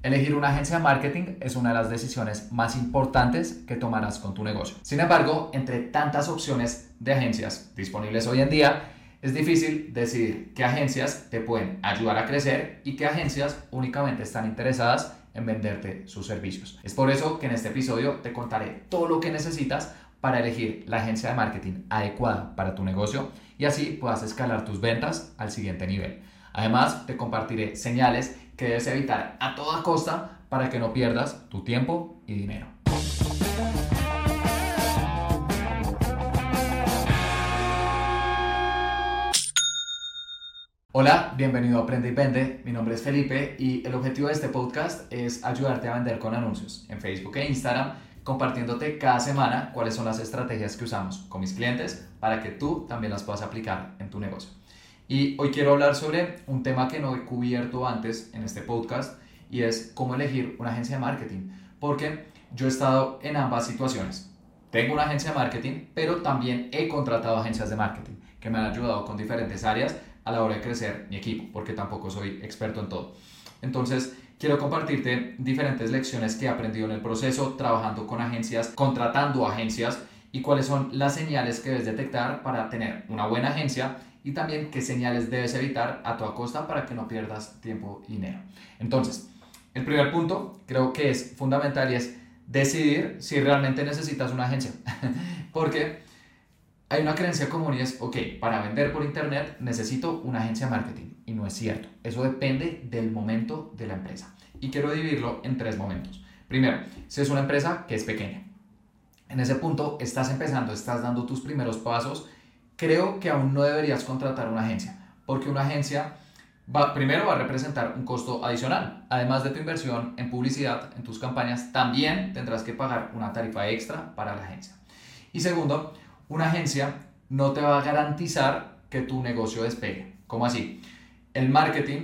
Elegir una agencia de marketing es una de las decisiones más importantes que tomarás con tu negocio. Sin embargo, entre tantas opciones de agencias disponibles hoy en día, es difícil decidir qué agencias te pueden ayudar a crecer y qué agencias únicamente están interesadas en venderte sus servicios. Es por eso que en este episodio te contaré todo lo que necesitas para elegir la agencia de marketing adecuada para tu negocio y así puedas escalar tus ventas al siguiente nivel. Además, te compartiré señales que debes evitar a toda costa para que no pierdas tu tiempo y dinero. Hola, bienvenido a Aprende y Vende. Mi nombre es Felipe y el objetivo de este podcast es ayudarte a vender con anuncios en Facebook e Instagram, compartiéndote cada semana cuáles son las estrategias que usamos con mis clientes para que tú también las puedas aplicar en tu negocio. Y hoy quiero hablar sobre un tema que no he cubierto antes en este podcast y es cómo elegir una agencia de marketing. Porque yo he estado en ambas situaciones. Tengo una agencia de marketing, pero también he contratado agencias de marketing que me han ayudado con diferentes áreas a la hora de crecer mi equipo, porque tampoco soy experto en todo. Entonces, quiero compartirte diferentes lecciones que he aprendido en el proceso, trabajando con agencias, contratando agencias y cuáles son las señales que debes detectar para tener una buena agencia y también qué señales debes evitar a toda costa para que no pierdas tiempo y dinero. Entonces, el primer punto creo que es fundamental y es decidir si realmente necesitas una agencia. Porque hay una creencia común y es, ok, para vender por internet necesito una agencia de marketing. Y no es cierto. Eso depende del momento de la empresa. Y quiero dividirlo en tres momentos. Primero, si es una empresa que es pequeña. En ese punto estás empezando, estás dando tus primeros pasos creo que aún no deberías contratar una agencia, porque una agencia va, primero va a representar un costo adicional. Además de tu inversión en publicidad, en tus campañas, también tendrás que pagar una tarifa extra para la agencia. Y segundo, una agencia no te va a garantizar que tu negocio despegue. ¿Cómo así? El marketing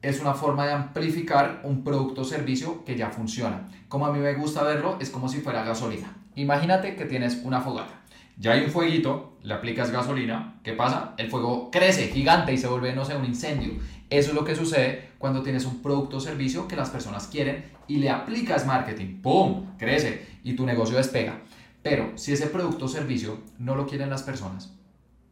es una forma de amplificar un producto o servicio que ya funciona. Como a mí me gusta verlo, es como si fuera gasolina. Imagínate que tienes una fogata ya hay un fueguito, le aplicas gasolina, ¿qué pasa? El fuego crece gigante y se vuelve, no sé, un incendio. Eso es lo que sucede cuando tienes un producto o servicio que las personas quieren y le aplicas marketing, ¡pum! Crece y tu negocio despega. Pero si ese producto o servicio no lo quieren las personas,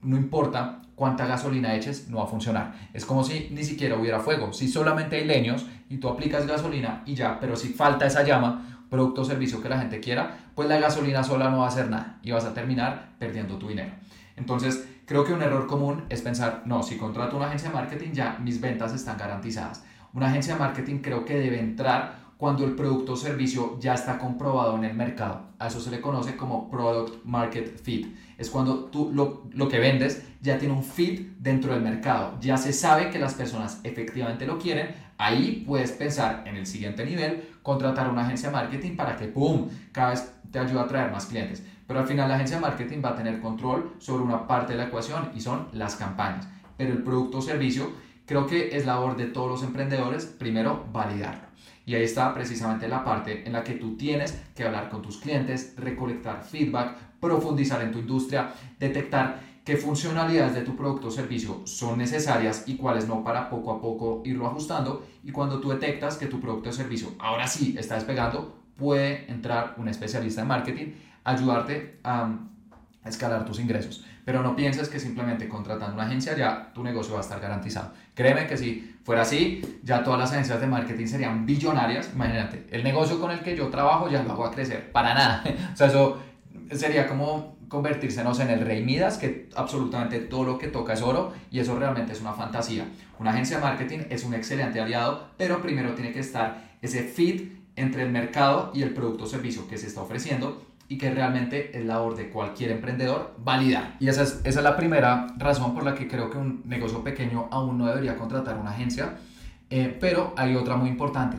no importa cuánta gasolina eches, no va a funcionar. Es como si ni siquiera hubiera fuego. Si solamente hay leños y tú aplicas gasolina y ya, pero si falta esa llama, producto o servicio que la gente quiera, pues la gasolina sola no va a hacer nada y vas a terminar perdiendo tu dinero. Entonces, creo que un error común es pensar, no, si contrato una agencia de marketing ya mis ventas están garantizadas. Una agencia de marketing creo que debe entrar cuando el producto o servicio ya está comprobado en el mercado. A eso se le conoce como Product Market Fit. Es cuando tú lo, lo, que vendes ya tiene un fit dentro del mercado. Ya se sabe que las personas efectivamente lo quieren. Ahí puedes pensar en el siguiente nivel, contratar una agencia de marketing para que, ¡pum!, cada vez te ayude a traer más clientes. Pero al final la agencia de marketing va a tener control sobre una parte de la ecuación y son las campañas. Pero el producto o servicio creo que es labor de todos los emprendedores, primero, validarlo. Y ahí está precisamente la parte en la que tú tienes que hablar con tus clientes, recolectar feedback, profundizar en tu industria, detectar qué funcionalidades de tu producto o servicio son necesarias y cuáles no para poco a poco irlo ajustando. Y cuando tú detectas que tu producto o servicio ahora sí está despegando, puede entrar un especialista en marketing, ayudarte a escalar tus ingresos. Pero no pienses que simplemente contratando una agencia ya tu negocio va a estar garantizado. Créeme que si fuera así, ya todas las agencias de marketing serían billonarias. Imagínate, el negocio con el que yo trabajo ya lo hago a crecer. Para nada. o sea, eso sería como convertirse en el rey Midas, que absolutamente todo lo que toca es oro y eso realmente es una fantasía. Una agencia de marketing es un excelente aliado, pero primero tiene que estar ese fit entre el mercado y el producto o servicio que se está ofreciendo y que realmente es labor de cualquier emprendedor validar. Y esa es, esa es la primera razón por la que creo que un negocio pequeño aún no debería contratar una agencia, eh, pero hay otra muy importante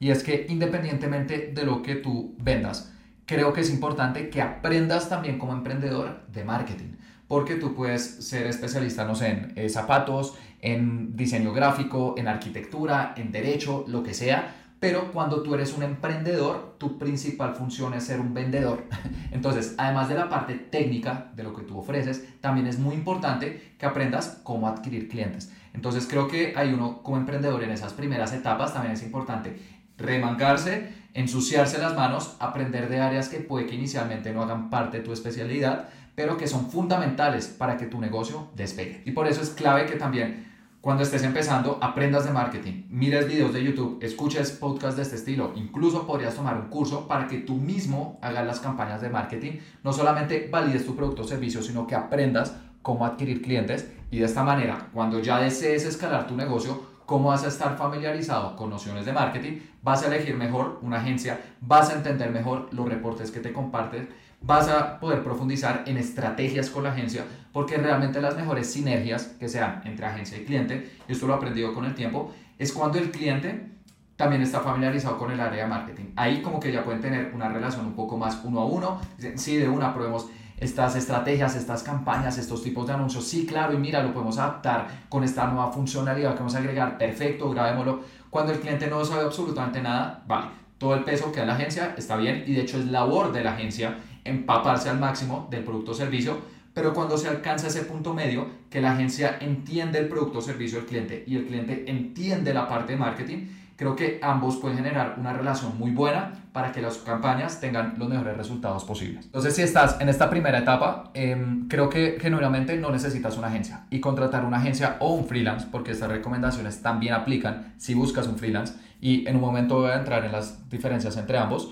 y es que independientemente de lo que tú vendas, creo que es importante que aprendas también como emprendedor de marketing, porque tú puedes ser especialista, no sé, en eh, zapatos, en diseño gráfico, en arquitectura, en derecho, lo que sea, pero cuando tú eres un emprendedor, tu principal función es ser un vendedor. Entonces, además de la parte técnica de lo que tú ofreces, también es muy importante que aprendas cómo adquirir clientes. Entonces, creo que hay uno como emprendedor en esas primeras etapas, también es importante remangarse, ensuciarse las manos, aprender de áreas que puede que inicialmente no hagan parte de tu especialidad, pero que son fundamentales para que tu negocio despegue. Y por eso es clave que también cuando estés empezando aprendas de marketing, mires videos de YouTube, escuches podcasts de este estilo, incluso podrías tomar un curso para que tú mismo hagas las campañas de marketing, no solamente valides tu producto o servicio, sino que aprendas cómo adquirir clientes. Y de esta manera, cuando ya desees escalar tu negocio, cómo vas a estar familiarizado con nociones de marketing, vas a elegir mejor una agencia, vas a entender mejor los reportes que te comparten, vas a poder profundizar en estrategias con la agencia, porque realmente las mejores sinergias que sean entre agencia y cliente, esto lo he aprendido con el tiempo, es cuando el cliente también está familiarizado con el área de marketing. Ahí como que ya pueden tener una relación un poco más uno a uno. Sí, de una probemos estas estrategias, estas campañas, estos tipos de anuncios. Sí, claro, y mira, lo podemos adaptar con esta nueva funcionalidad que vamos a agregar. Perfecto, grabémoslo. Cuando el cliente no sabe absolutamente nada, vale, todo el peso que da la agencia está bien y de hecho es labor de la agencia empaparse al máximo del producto o servicio, pero cuando se alcanza ese punto medio, que la agencia entiende el producto o servicio del cliente y el cliente entiende la parte de marketing, creo que ambos pueden generar una relación muy buena para que las campañas tengan los mejores resultados posibles. Entonces, si estás en esta primera etapa, em, creo que genuinamente no necesitas una agencia y contratar una agencia o un freelance, porque estas recomendaciones también aplican si buscas un freelance y en un momento voy a entrar en las diferencias entre ambos.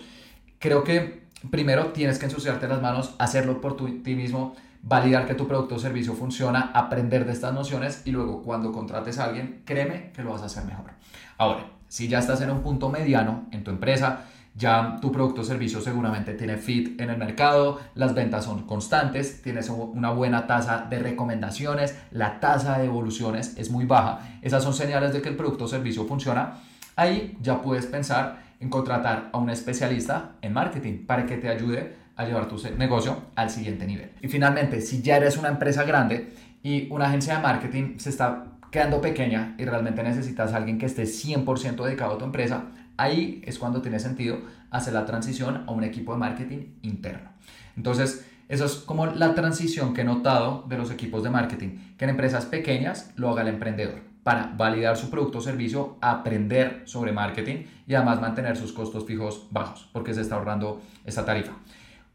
Creo que primero tienes que ensuciarte las manos, hacerlo por ti mismo, validar que tu producto o servicio funciona, aprender de estas nociones y luego cuando contrates a alguien, créeme que lo vas a hacer mejor. Ahora, si ya estás en un punto mediano en tu empresa, ya tu producto o servicio seguramente tiene fit en el mercado, las ventas son constantes, tienes una buena tasa de recomendaciones, la tasa de evoluciones es muy baja. Esas son señales de que el producto o servicio funciona. Ahí ya puedes pensar en contratar a un especialista en marketing para que te ayude a llevar tu negocio al siguiente nivel. Y finalmente, si ya eres una empresa grande y una agencia de marketing se está quedando pequeña y realmente necesitas a alguien que esté 100% dedicado a tu empresa, ahí es cuando tiene sentido hacer la transición a un equipo de marketing interno. Entonces, eso es como la transición que he notado de los equipos de marketing, que en empresas pequeñas lo haga el emprendedor para validar su producto o servicio, aprender sobre marketing y además mantener sus costos fijos bajos, porque se está ahorrando esa tarifa.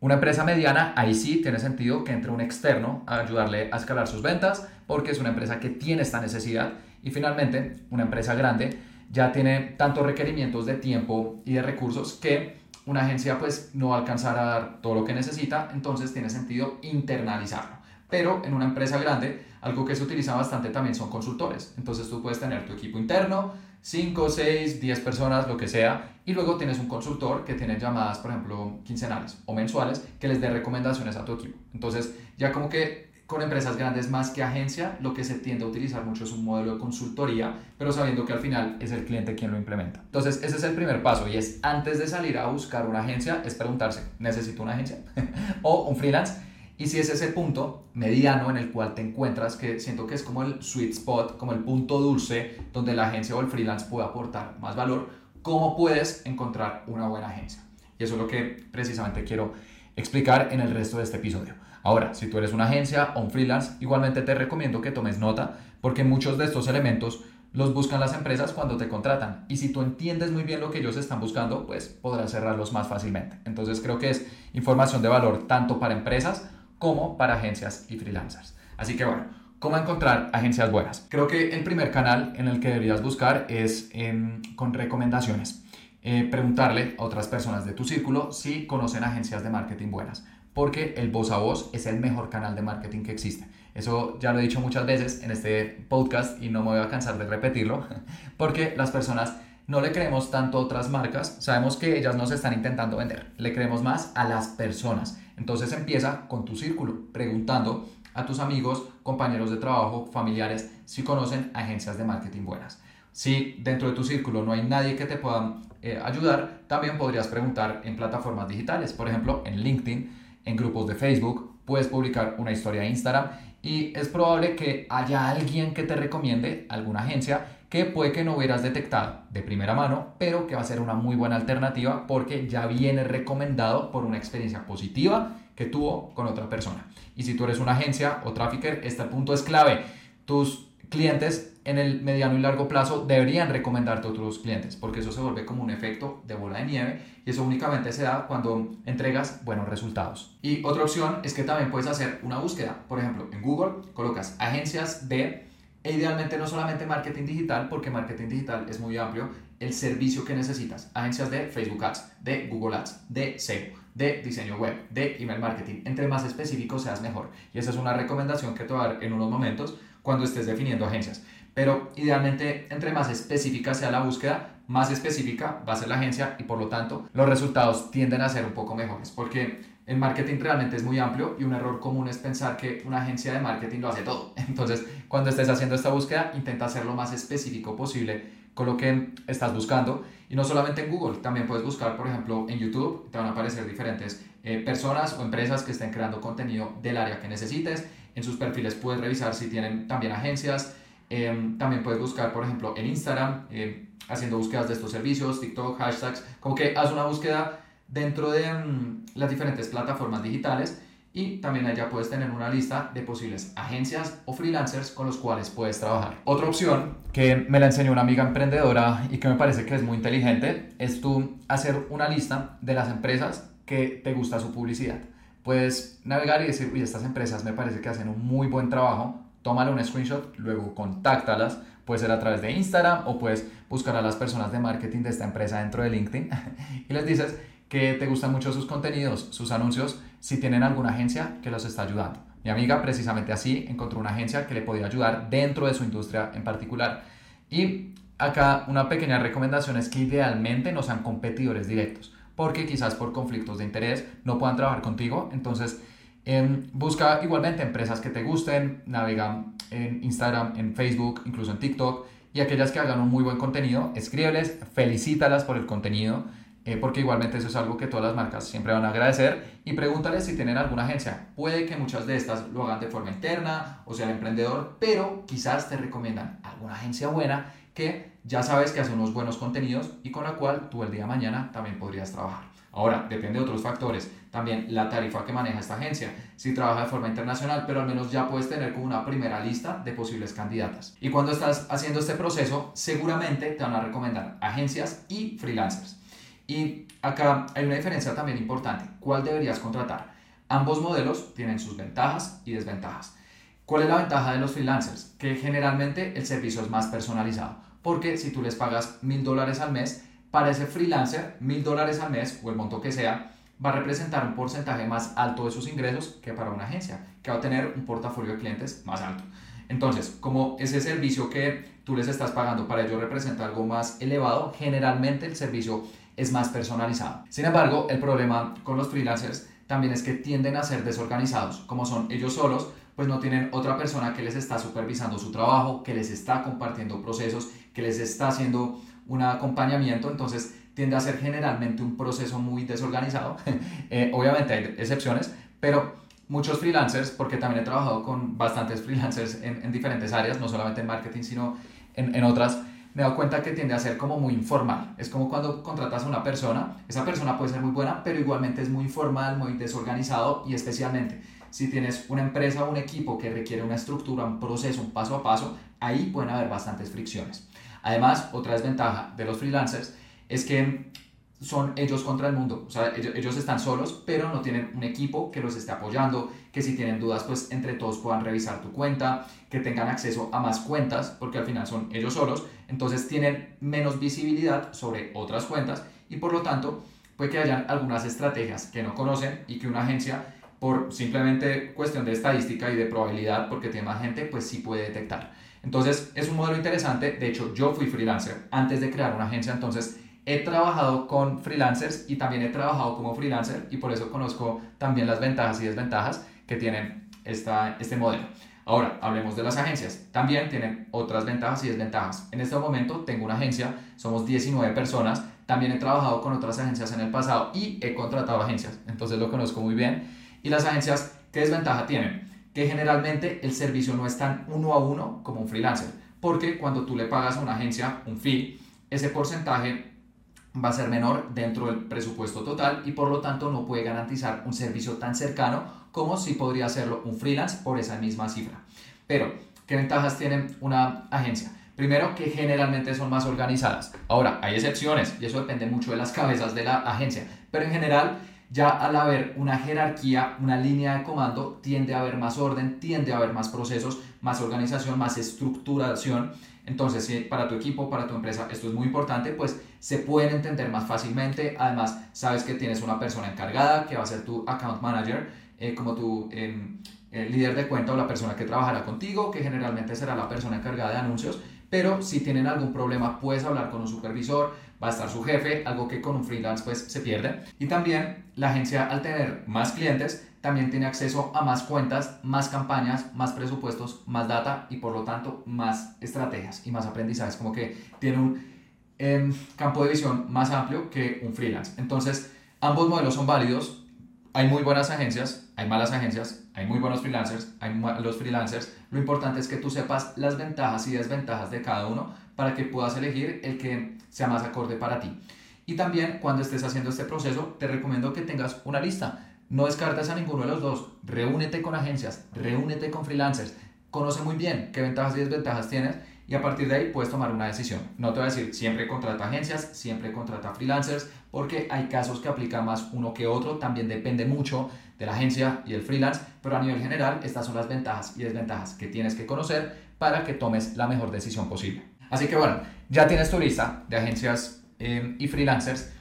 Una empresa mediana, ahí sí tiene sentido que entre un externo a ayudarle a escalar sus ventas, porque es una empresa que tiene esta necesidad. Y finalmente, una empresa grande ya tiene tantos requerimientos de tiempo y de recursos que una agencia pues no va a alcanzar a dar todo lo que necesita, entonces tiene sentido internalizarlo. Pero en una empresa grande, algo que se utiliza bastante también son consultores. Entonces tú puedes tener tu equipo interno, 5, 6, 10 personas, lo que sea, y luego tienes un consultor que tiene llamadas, por ejemplo, quincenales o mensuales, que les dé recomendaciones a tu equipo. Entonces, ya como que con empresas grandes más que agencia, lo que se tiende a utilizar mucho es un modelo de consultoría, pero sabiendo que al final es el cliente quien lo implementa. Entonces, ese es el primer paso y es antes de salir a buscar una agencia, es preguntarse, ¿necesito una agencia? o un freelance y si es ese punto mediano en el cual te encuentras, que siento que es como el sweet spot, como el punto dulce donde la agencia o el freelance puede aportar más valor, ¿cómo puedes encontrar una buena agencia? Y eso es lo que precisamente quiero explicar en el resto de este episodio. Ahora, si tú eres una agencia o un freelance, igualmente te recomiendo que tomes nota porque muchos de estos elementos los buscan las empresas cuando te contratan. Y si tú entiendes muy bien lo que ellos están buscando, pues podrás cerrarlos más fácilmente. Entonces creo que es información de valor tanto para empresas como para agencias y freelancers. Así que bueno, ¿cómo encontrar agencias buenas? Creo que el primer canal en el que deberías buscar es con recomendaciones. Eh, preguntarle a otras personas de tu círculo si conocen agencias de marketing buenas, porque el voz a voz es el mejor canal de marketing que existe. Eso ya lo he dicho muchas veces en este podcast y no me voy a cansar de repetirlo, porque las personas no le creemos tanto a otras marcas, sabemos que ellas nos están intentando vender, le creemos más a las personas. Entonces empieza con tu círculo, preguntando a tus amigos, compañeros de trabajo, familiares, si conocen agencias de marketing buenas. Si dentro de tu círculo no hay nadie que te pueda eh, ayudar, también podrías preguntar en plataformas digitales, por ejemplo en LinkedIn, en grupos de Facebook, puedes publicar una historia de Instagram y es probable que haya alguien que te recomiende alguna agencia que puede que no hubieras detectado de primera mano, pero que va a ser una muy buena alternativa porque ya viene recomendado por una experiencia positiva que tuvo con otra persona. Y si tú eres una agencia o trafficker, este punto es clave. Tus clientes en el mediano y largo plazo deberían recomendarte a otros clientes, porque eso se vuelve como un efecto de bola de nieve y eso únicamente se da cuando entregas buenos resultados. Y otra opción es que también puedes hacer una búsqueda. Por ejemplo, en Google colocas agencias de, e idealmente no solamente marketing digital, porque marketing digital es muy amplio, el servicio que necesitas. Agencias de Facebook Ads, de Google Ads, de SEO, de diseño web, de email marketing. Entre más específico seas mejor. Y esa es una recomendación que te voy a dar en unos momentos cuando estés definiendo agencias. Pero idealmente, entre más específica sea la búsqueda, más específica va a ser la agencia y por lo tanto los resultados tienden a ser un poco mejores. Porque el marketing realmente es muy amplio y un error común es pensar que una agencia de marketing lo hace todo. Entonces, cuando estés haciendo esta búsqueda, intenta ser lo más específico posible con lo que estás buscando. Y no solamente en Google, también puedes buscar, por ejemplo, en YouTube, te van a aparecer diferentes eh, personas o empresas que estén creando contenido del área que necesites. En sus perfiles puedes revisar si tienen también agencias. Em, también puedes buscar, por ejemplo, en Instagram, em, haciendo búsquedas de estos servicios, TikTok, hashtags, como que haz una búsqueda dentro de mm, las diferentes plataformas digitales y también allá puedes tener una lista de posibles agencias o freelancers con los cuales puedes trabajar. Otra opción que me la enseñó una amiga emprendedora y que me parece que es muy inteligente es tú hacer una lista de las empresas que te gusta su publicidad. Puedes navegar y decir, uy, estas empresas me parece que hacen un muy buen trabajo, tómale un screenshot, luego contáctalas, puede ser a través de Instagram o puedes buscar a las personas de marketing de esta empresa dentro de LinkedIn y les dices que te gustan mucho sus contenidos, sus anuncios, si tienen alguna agencia que los está ayudando. Mi amiga precisamente así encontró una agencia que le podía ayudar dentro de su industria en particular. Y acá una pequeña recomendación es que idealmente no sean competidores directos, porque quizás por conflictos de interés no puedan trabajar contigo. Entonces, em, busca igualmente empresas que te gusten, navega en Instagram, en Facebook, incluso en TikTok, y aquellas que hagan un muy buen contenido, escríbeles, felicítalas por el contenido eh, porque igualmente eso es algo que todas las marcas siempre van a agradecer y pregúntales si tienen alguna agencia. Puede que muchas de estas lo hagan de forma interna o sea el emprendedor, pero quizás te recomiendan alguna agencia buena que ya sabes que hace unos buenos contenidos y con la cual tú el día de mañana también podrías trabajar. Ahora, depende de otros factores. También la tarifa que maneja esta agencia. Si trabaja de forma internacional, pero al menos ya puedes tener como una primera lista de posibles candidatas. Y cuando estás haciendo este proceso, seguramente te van a recomendar agencias y freelancers. Y acá hay una diferencia también importante. ¿Cuál deberías contratar? Ambos modelos tienen sus ventajas y desventajas. ¿Cuál es la ventaja de los freelancers? Que generalmente el servicio es más personalizado. Porque si tú les pagas mil dólares al mes, para ese freelancer, mil dólares al mes o el monto que sea, va a representar un porcentaje más alto de sus ingresos que para una agencia, que va a tener un portafolio de clientes más alto. Entonces, como ese servicio que tú les estás pagando para ellos representa algo más elevado, generalmente el servicio es más personalizado. Sin embargo, el problema con los freelancers también es que tienden a ser desorganizados, como son ellos solos, pues no tienen otra persona que les está supervisando su trabajo, que les está compartiendo procesos, que les está haciendo un acompañamiento, entonces tiende a ser generalmente un proceso muy desorganizado. Eh, obviamente hay excepciones, pero muchos freelancers, porque también he trabajado con bastantes freelancers en, en diferentes áreas, no solamente en marketing, sino en, en otras, me he dado cuenta que tiende a ser como muy informal. Es como cuando contratas a una persona, esa persona puede ser muy buena, pero igualmente es muy informal, muy desorganizado y especialmente si tienes una empresa o un equipo que requiere una estructura, un proceso, un paso a paso, ahí pueden haber bastantes fricciones. Además, otra desventaja de los freelancers es que son ellos contra el mundo. O sea, ellos, están solos, pero no tienen un equipo que los esté apoyando, que si tienen dudas, pues entre todos puedan revisar tu cuenta, que tengan acceso a más cuentas, porque al final son ellos solos, entonces tienen menos visibilidad sobre otras cuentas y por lo tanto puede que hayan algunas estrategias que no conocen y que una agencia, por simplemente cuestión de estadística y de probabilidad, porque tiene más gente, pues sí puede detectar. Entonces es un modelo interesante, de hecho yo fui freelancer antes de crear una agencia, entonces he trabajado con freelancers y también he trabajado como freelancer y por eso conozco también las ventajas y desventajas que tienen esta, este modelo. Ahora, hablemos de las agencias. También tienen otras ventajas y desventajas. En este momento tengo una agencia, somos 19 personas. También he trabajado con otras agencias en el pasado y he contratado agencias, entonces lo conozco muy bien. Y las agencias, ¿qué desventaja tienen? Que generalmente el servicio no es tan uno a uno como un freelancer, porque cuando tú le pagas a una agencia un fee, ese porcentaje va a ser menor dentro del presupuesto total y por lo tanto no puede garantizar un servicio tan cercano como si podría hacerlo un freelance por esa misma cifra. Pero, ¿qué ¿Qué ventajas tiene una agencia? Primero, que generalmente son más organizadas. Ahora, hay excepciones y eso depende mucho de las cabezas de la agencia, pero en general, ya al haber una jerarquía, una línea de comando, tiende a haber más orden, tiende a haber más procesos, más organización, más estructuración. Entonces, si para tu equipo, para tu empresa, esto es muy importante, pues se pueden entender más fácilmente. Además, sabes que tienes una persona encargada que va a ser tu account manager, eh, como tu em, líder de cuenta o la persona que trabajará contigo, que generalmente será la persona encargada de anuncios. Pero si tienen algún problema, puedes hablar con un supervisor, va a estar su jefe, algo que con un freelance pues se pierde. Y también la agencia al tener más clientes, también tiene acceso a más cuentas, más campañas, más presupuestos, más data y por lo tanto más estrategias y más aprendizajes. Como que tiene un em, campo de visión más amplio que un freelance. Entonces, ambos modelos son válidos. Hay muy buenas agencias, hay malas agencias, hay muy buenos freelancers, hay malos freelancers. Lo importante es que tú sepas las ventajas y desventajas de cada uno para que puedas elegir el que sea más acorde para ti. Y también cuando estés haciendo este proceso, te recomiendo que tengas una lista. No descartes a ninguno de los dos. Reúnete con agencias, reúnete con freelancers. Conoce muy bien qué ventajas y desventajas tienes y a partir de ahí puedes tomar una decisión. No te voy a decir siempre contrata agencias, siempre contrata freelancers, porque hay casos que aplican más uno que otro, también depende mucho de la agencia y el freelance, pero a nivel general estas son las ventajas y desventajas que tienes que conocer para que tomes la mejor decisión posible. Así que bueno, ya tienes tu lista de agencias eh, y freelancers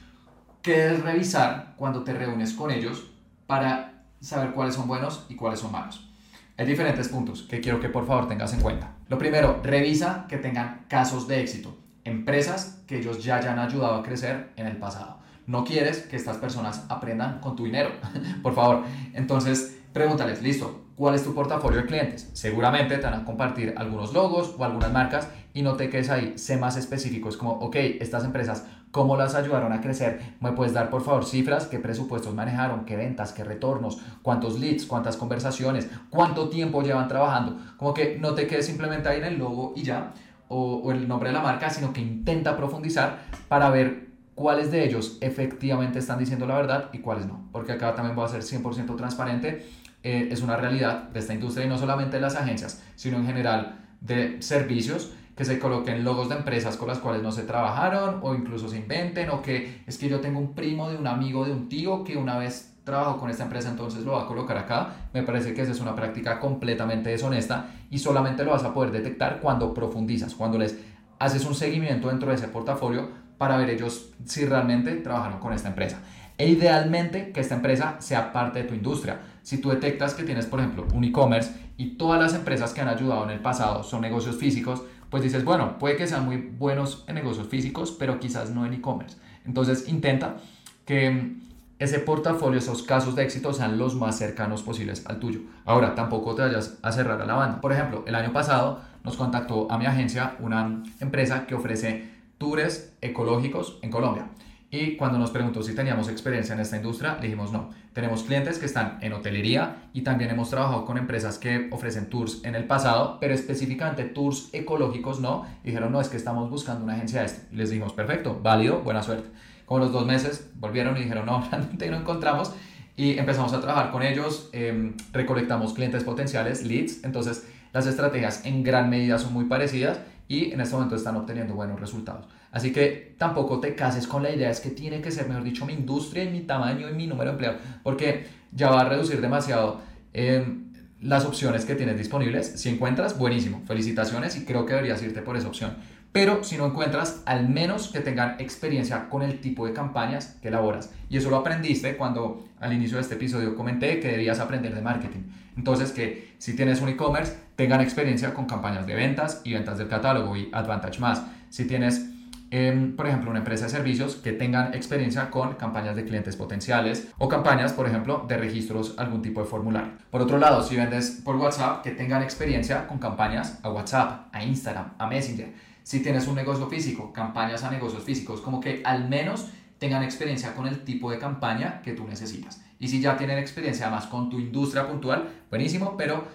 que debes revisar cuando te reúnes con ellos para saber cuáles son buenos y cuáles son malos. Hay diferentes puntos que quiero que por favor tengas en cuenta. Lo primero, revisa que tengan casos de éxito, empresas que ellos ya hayan ayudado a crecer en el pasado. No quieres que estas personas aprendan con tu dinero, por favor. Entonces, pregúntales, listo, ¿cuál es tu portafolio de clientes? Seguramente te van a compartir algunos logos o algunas marcas y no te quedes ahí, sé más específico. Es como, ok, estas empresas ¿Cómo las ayudaron a crecer? ¿Me puedes dar por favor cifras? ¿Qué presupuestos manejaron? ¿Qué ventas? ¿Qué retornos? ¿Cuántos leads? ¿Cuántas conversaciones? ¿Cuánto tiempo llevan trabajando? Como que no te quedes simplemente ahí en el logo y ya, o, o el nombre de la marca, sino que intenta profundizar para ver cuáles de ellos efectivamente están diciendo la verdad y cuáles no. Porque acá también voy a ser 100% transparente. Eh, es una realidad de esta industria y no solamente de las agencias, sino en general de servicios que se coloquen logos de empresas con las cuales no se trabajaron o incluso se inventen o que es que yo tengo un primo de un amigo de un tío que una vez trabajó con esta empresa entonces lo va a colocar acá. Me parece que esa es una práctica completamente deshonesta y solamente lo vas a poder detectar cuando profundizas, cuando les haces un seguimiento dentro de ese portafolio para ver ellos si realmente trabajaron con esta empresa. E idealmente que esta empresa sea parte de tu industria. Si tú detectas que tienes, por ejemplo, un e-commerce y todas las empresas que han ayudado en el pasado son negocios físicos, pues dices, bueno, puede que sean muy buenos en negocios físicos, pero quizás no en e-commerce. Entonces intenta que ese portafolio, esos casos de éxito sean los más cercanos posibles al tuyo. Ahora, tampoco te vayas a cerrar a la banda. Por ejemplo, el año pasado nos contactó a mi agencia una empresa que ofrece tours ecológicos en Colombia. Y cuando nos preguntó si teníamos experiencia en esta industria, le dijimos no. Tenemos clientes que están en hotelería y también hemos trabajado con empresas que ofrecen tours en el pasado, pero específicamente tours ecológicos no. dijeron, no, es que estamos buscando una agencia de esto. Y les dijimos, perfecto, válido, buena suerte. Como los dos meses volvieron y dijeron, no, realmente no encontramos. Y empezamos a trabajar con ellos, eh, recolectamos clientes potenciales, leads. Entonces, las estrategias en gran medida son muy parecidas y en este momento están obteniendo buenos resultados. Así que tampoco te cases con la idea, es que tiene que ser, mejor dicho, mi industria y mi tamaño y mi número de empleados, porque ya va a reducir demasiado em, las opciones que tienes disponibles. Si encuentras, buenísimo, felicitaciones y creo que deberías irte por esa opción. Pero si no encuentras, al menos que tengan experiencia con el tipo de campañas que elaboras. Y eso lo aprendiste cuando al inicio de este episodio comenté que debías aprender de marketing. Entonces, que si tienes un e-commerce, tengan experiencia con campañas de ventas y ventas del catálogo y Advantage más. Si tienes, em, por ejemplo, una empresa de servicios, que tengan experiencia con campañas de clientes potenciales o campañas, por ejemplo, de registros, algún tipo de formulario. Por otro lado, si vendes por WhatsApp, que tengan experiencia con campañas a WhatsApp, a Instagram, a Messenger. Si tienes un negocio físico, campañas a negocios físicos, como que al menos tengan experiencia con el tipo de campaña que tú necesitas. Y si ya tienen experiencia además con tu industria puntual, buenísimo, pero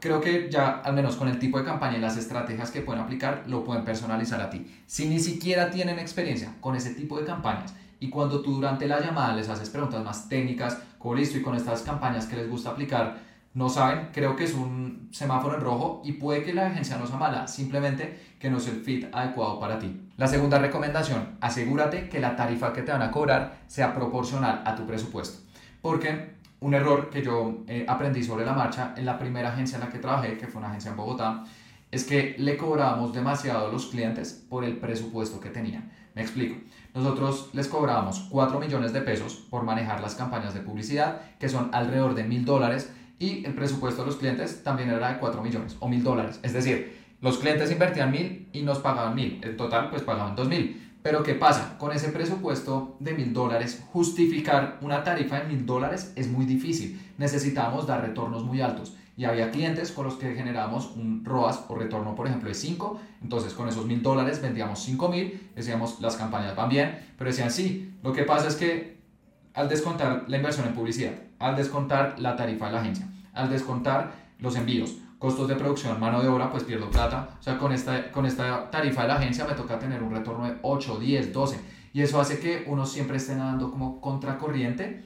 creo que ya al menos con el tipo de campaña y las estrategias que pueden aplicar, lo pueden personalizar a ti. Si ni siquiera tienen experiencia con ese tipo de campañas y cuando tú durante la llamada les haces preguntas más técnicas, como listo y con estas campañas que les gusta aplicar, no saben, creo que es un semáforo en rojo y puede que la agencia no sea mala, simplemente que no es el fit adecuado para ti. La segunda recomendación, asegúrate que la tarifa que te van a cobrar sea proporcional a tu presupuesto. Porque un error que yo eh, aprendí sobre la marcha en la primera agencia en la que trabajé, que fue una agencia en Bogotá, es que le cobrábamos demasiado a los clientes por el presupuesto que tenían. Me explico. Nosotros les cobrábamos 4 millones de pesos por manejar las campañas de publicidad, que son alrededor de mil dólares, y el presupuesto de los clientes también era de 4 millones o mil dólares. Es decir, los clientes invertían mil y nos pagaban mil. En total, pues pagaban dos mil. Pero ¿qué pasa? Con ese presupuesto de mil dólares, justificar una tarifa de mil dólares es muy difícil. Necesitamos dar retornos muy altos. Y había clientes con los que generábamos un ROAS o retorno, por ejemplo, de 5. Entonces, con esos mil dólares vendíamos 5 mil. Decíamos, las campañas van bien. Pero decían, sí, lo que pasa es que al descontar la inversión en publicidad, al descontar la tarifa de la agencia, al descontar los envíos, costos de producción, mano de obra, pues pierdo plata. O sea, con esta, con esta tarifa de la agencia me toca tener un retorno de 8, 10, 12. Y eso hace que uno siempre esté nadando como contracorriente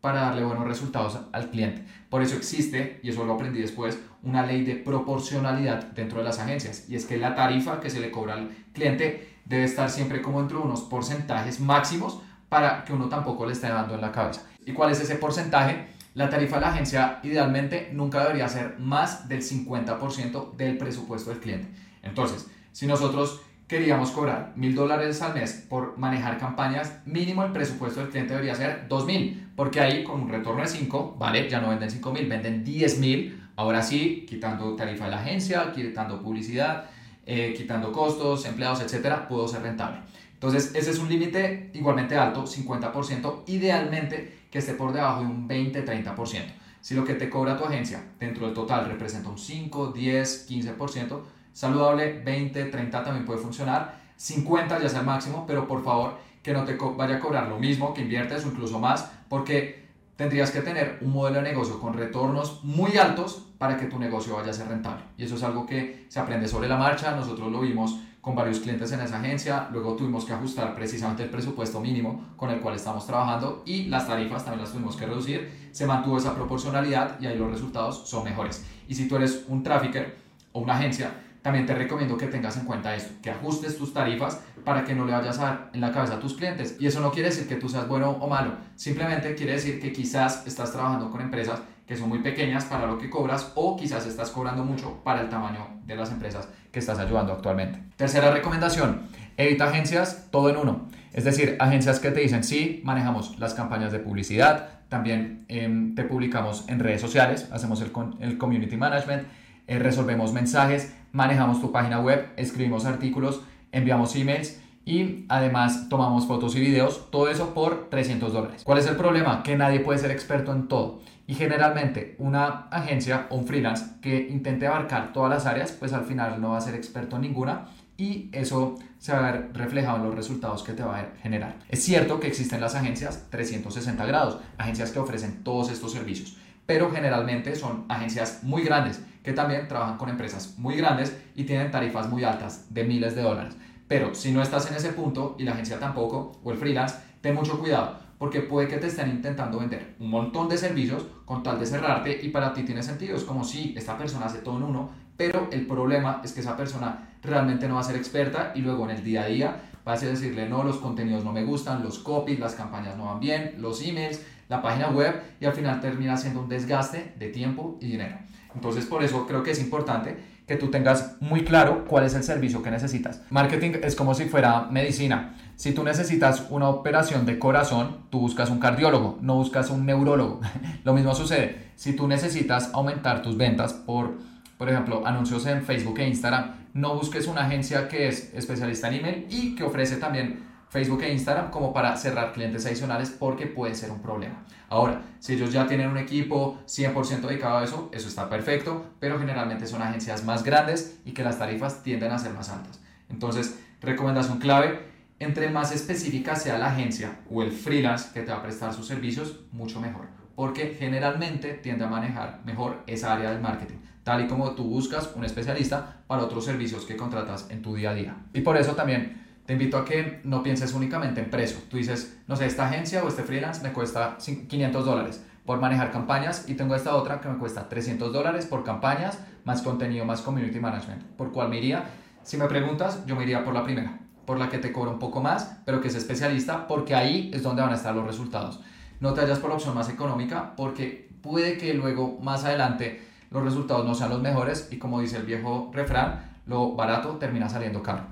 para darle buenos resultados al cliente. Por eso existe, y eso lo aprendí después, una ley de proporcionalidad dentro de las agencias. Y es que la tarifa que se le cobra al cliente debe estar siempre como entre unos porcentajes máximos para que uno tampoco le esté dando en la cabeza. ¿Y cuál es ese porcentaje? La tarifa de la agencia idealmente nunca debería ser más del 50% del presupuesto del cliente. Entonces, si nosotros queríamos cobrar mil dólares al mes por manejar campañas, mínimo el presupuesto del cliente debería ser dos mil, porque ahí con un retorno de 5, vale, ya no venden 5 mil, venden 10 mil, ahora sí, quitando tarifa de la agencia, quitando publicidad, eh, quitando costos, empleados, etcétera, puedo ser rentable. Entonces, ese es un límite igualmente alto, 50%, idealmente que esté por debajo de un 20-30%. Si lo que te cobra tu agencia dentro del total representa un 5, 10, 15%, saludable, 20, 30 también puede funcionar, 50 ya sea el máximo, pero por favor que no te vaya a cobrar lo mismo que inviertes o incluso más, porque tendrías que tener un modelo de negocio con retornos muy altos para que tu negocio vaya a ser rentable. Y eso es algo que se aprende sobre la marcha, nosotros lo vimos con varios clientes en esa agencia, luego tuvimos que ajustar precisamente el presupuesto mínimo con el cual estamos trabajando y las tarifas también las tuvimos que reducir, se mantuvo esa proporcionalidad y ahí los resultados son mejores. Y si tú eres un trafficker o una agencia, también te recomiendo que tengas en cuenta esto, que ajustes tus tarifas para que no le vayas a dar en la cabeza a tus clientes. Y eso no quiere decir que tú seas bueno o malo, simplemente quiere decir que quizás estás trabajando con empresas que son muy pequeñas para lo que cobras o quizás estás cobrando mucho para el tamaño de las empresas que estás ayudando actualmente. Tercera recomendación, evita agencias todo en uno. Es decir, agencias que te dicen, sí, manejamos las campañas de publicidad, también em, te publicamos en redes sociales, hacemos el, el community management, eh, resolvemos mensajes, manejamos tu página web, escribimos artículos, enviamos emails y además tomamos fotos y videos, todo eso por 300 dólares. ¿Cuál es el problema? Que nadie puede ser experto en todo. Y generalmente una agencia o un freelance que intente abarcar todas las áreas, pues al final no va a ser experto en ninguna y eso se va a ver reflejado en los resultados que te va a generar. Es cierto que existen las agencias 360 grados, agencias que ofrecen todos estos servicios, pero generalmente son agencias muy grandes que también trabajan con empresas muy grandes y tienen tarifas muy altas de miles de dólares. Pero si no estás en ese punto y la agencia tampoco o el freelance, ten mucho cuidado porque puede que te estén intentando vender un montón de servicios con tal de cerrarte y para ti tiene sentido. Es como si esta persona hace todo en uno, pero el problema es que esa persona realmente no va a ser experta y luego en el día a día vas a decirle, no, los contenidos no me gustan, los copies, las campañas no van bien, los emails, la página web y al final termina siendo un desgaste de tiempo y dinero. Entonces por eso creo que es importante que tú tengas muy claro cuál es el servicio que necesitas. Marketing es como si fuera medicina. Si tú necesitas una operación de corazón, tú buscas un cardiólogo, no buscas un neurólogo. Lo mismo sucede. Si tú necesitas aumentar tus ventas por, por ejemplo, anuncios en Facebook e Instagram, no busques una agencia que es especialista en email y que ofrece también Facebook e Instagram como para cerrar clientes adicionales porque puede ser un problema. Ahora, si ellos ya tienen un equipo 100% dedicado a eso, eso está perfecto, pero generalmente son agencias más grandes y que las tarifas tienden a ser más altas. Entonces, recomendación clave, entre más específica sea la agencia o el freelance que te va a prestar sus servicios, mucho mejor, porque generalmente tiende a manejar mejor esa área del marketing tal y como tú buscas un especialista para otros servicios que contratas en tu día a día. Y por eso también te invito a que no pienses únicamente en precio. Tú dices, no sé, esta agencia o este freelance me cuesta 500 dólares. por manejar campañas y tengo esta otra que me cuesta 300 dólares por campañas, más contenido, más community management. ¿Por cuál me iría? Si me preguntas, yo me iría por la primera, por la que te cobra un poco más, pero que es especialista, porque ahí es donde van a estar los resultados. No te vayas por la opción más económica, porque puede que luego, más adelante, los resultados no sean los mejores y como dice el viejo refrán, lo barato termina saliendo caro.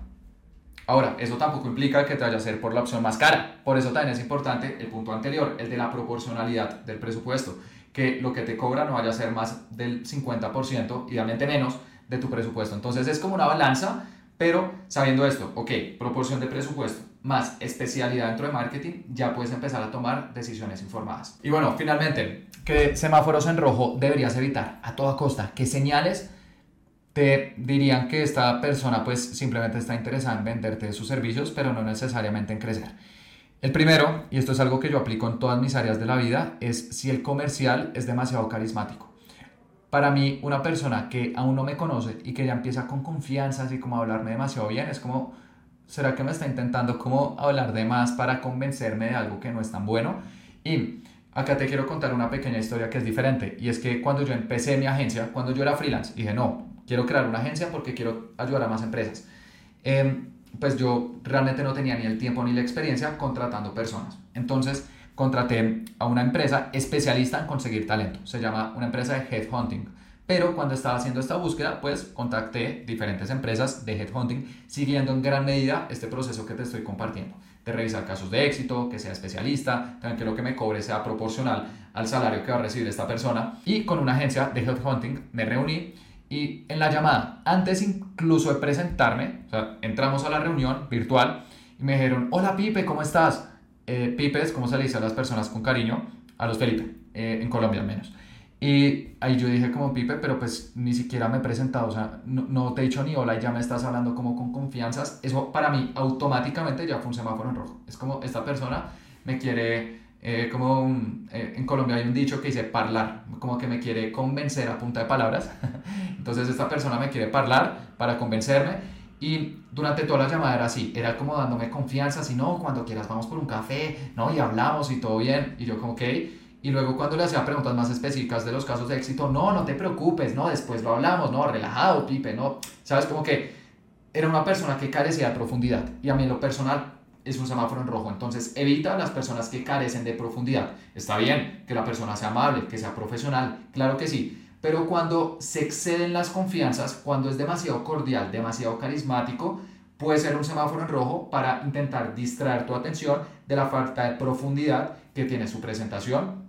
Ahora, eso tampoco implica que te vaya a ser por la opción más cara. Por eso también es importante el punto anterior, el de la proporcionalidad del presupuesto. Que lo que te cobra no vaya a ser más del 50%, idealmente menos, de tu presupuesto. Entonces es como una balanza, pero sabiendo esto, ok, proporción de presupuesto más especialidad dentro de marketing, ya puedes empezar a tomar decisiones informadas. Y bueno, finalmente, ¿qué semáforos en rojo deberías evitar a toda costa? ¿Qué señales te dirían que esta persona pues simplemente está interesada en venderte sus servicios, pero no necesariamente en crecer? El primero, y esto es algo que yo aplico en todas mis áreas de la vida, es si el comercial es demasiado carismático. Para mí, una persona que aún no me conoce y que ya empieza con confianza, así como a hablarme demasiado bien, es como, ¿será que me está intentando como hablar de más para convencerme de algo que no es tan bueno? Y acá te quiero contar una pequeña historia que es diferente. Y es que cuando yo empecé mi agencia, cuando yo era freelance, dije, no, quiero crear una agencia porque quiero ayudar a más empresas. Eh, pues yo realmente no tenía ni el tiempo ni la experiencia contratando personas. Entonces contraté a una empresa especialista en conseguir talento. Se llama una empresa de headhunting. Pero cuando estaba haciendo esta búsqueda, pues contacté diferentes empresas de headhunting, siguiendo en gran medida este proceso que te estoy compartiendo. De revisar casos de éxito, que sea especialista, también que lo que me cobre sea proporcional al salario que va a recibir esta persona. Y con una agencia de headhunting me reuní y en la llamada, antes incluso de presentarme, o sea, entramos a la reunión virtual y me dijeron, hola Pipe, ¿cómo estás? Eh, Pipe es como se le dice a las personas con cariño, a los Felipe, eh, en Colombia al menos. Y ahí yo dije como Pipe, pero pues ni siquiera me he presentado, o sea, no, no, te he dicho ni hola y ya me estás hablando como con confianzas. Eso para mí automáticamente ya fue un semáforo en rojo. Es como esta persona me quiere, eh, como eh, en Colombia hay un dicho que dice parlar, como que me quiere convencer a punta de palabras. Entonces esta persona me quiere parlar para convencerme. Y durante toda la llamada era así, era como dándome confianza, así, no, cuando quieras vamos por un café, ¿no? Y hablamos y todo bien. Y yo como, ok. Y luego cuando le hacía preguntas más específicas de los casos de éxito, no, no te preocupes, no, después lo hablamos, no, relajado, Pipe, no. Sabes, como que era una persona que carecía de profundidad. Y a mí en lo personal es un semáforo en rojo. Entonces evita a las personas que carecen de profundidad. Está bien que la persona sea amable, que sea profesional, claro que sí pero cuando se exceden las confianzas, cuando es demasiado cordial, demasiado carismático, puede ser un semáforo en rojo para intentar distraer tu atención de la falta de profundidad que tiene su presentación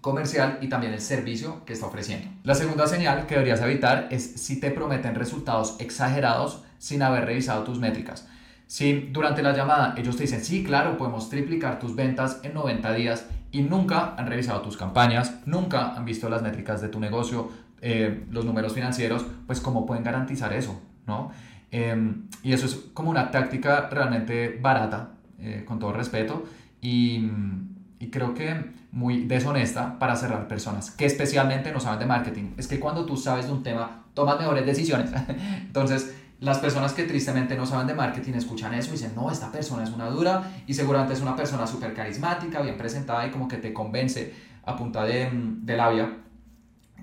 comercial y también el servicio que está ofreciendo. La segunda señal que deberías evitar es si te prometen resultados exagerados sin haber revisado tus métricas. Si durante la llamada ellos te dicen, sí, claro, podemos triplicar tus ventas en 90 días y nunca han revisado tus campañas, nunca han visto las métricas de tu negocio, eh, los números financieros, pues cómo pueden garantizar eso, ¿no? Em, y eso es como una táctica realmente barata, eh, con todo respeto, y, y creo que muy deshonesta para cerrar personas que especialmente no saben de marketing. Es que cuando tú sabes de un tema, tomas mejores decisiones. Entonces, las personas que tristemente no saben de marketing escuchan eso y dicen, no, esta persona es una dura y seguramente es una persona súper carismática, bien presentada y como que te convence a punta de, mm, de labia,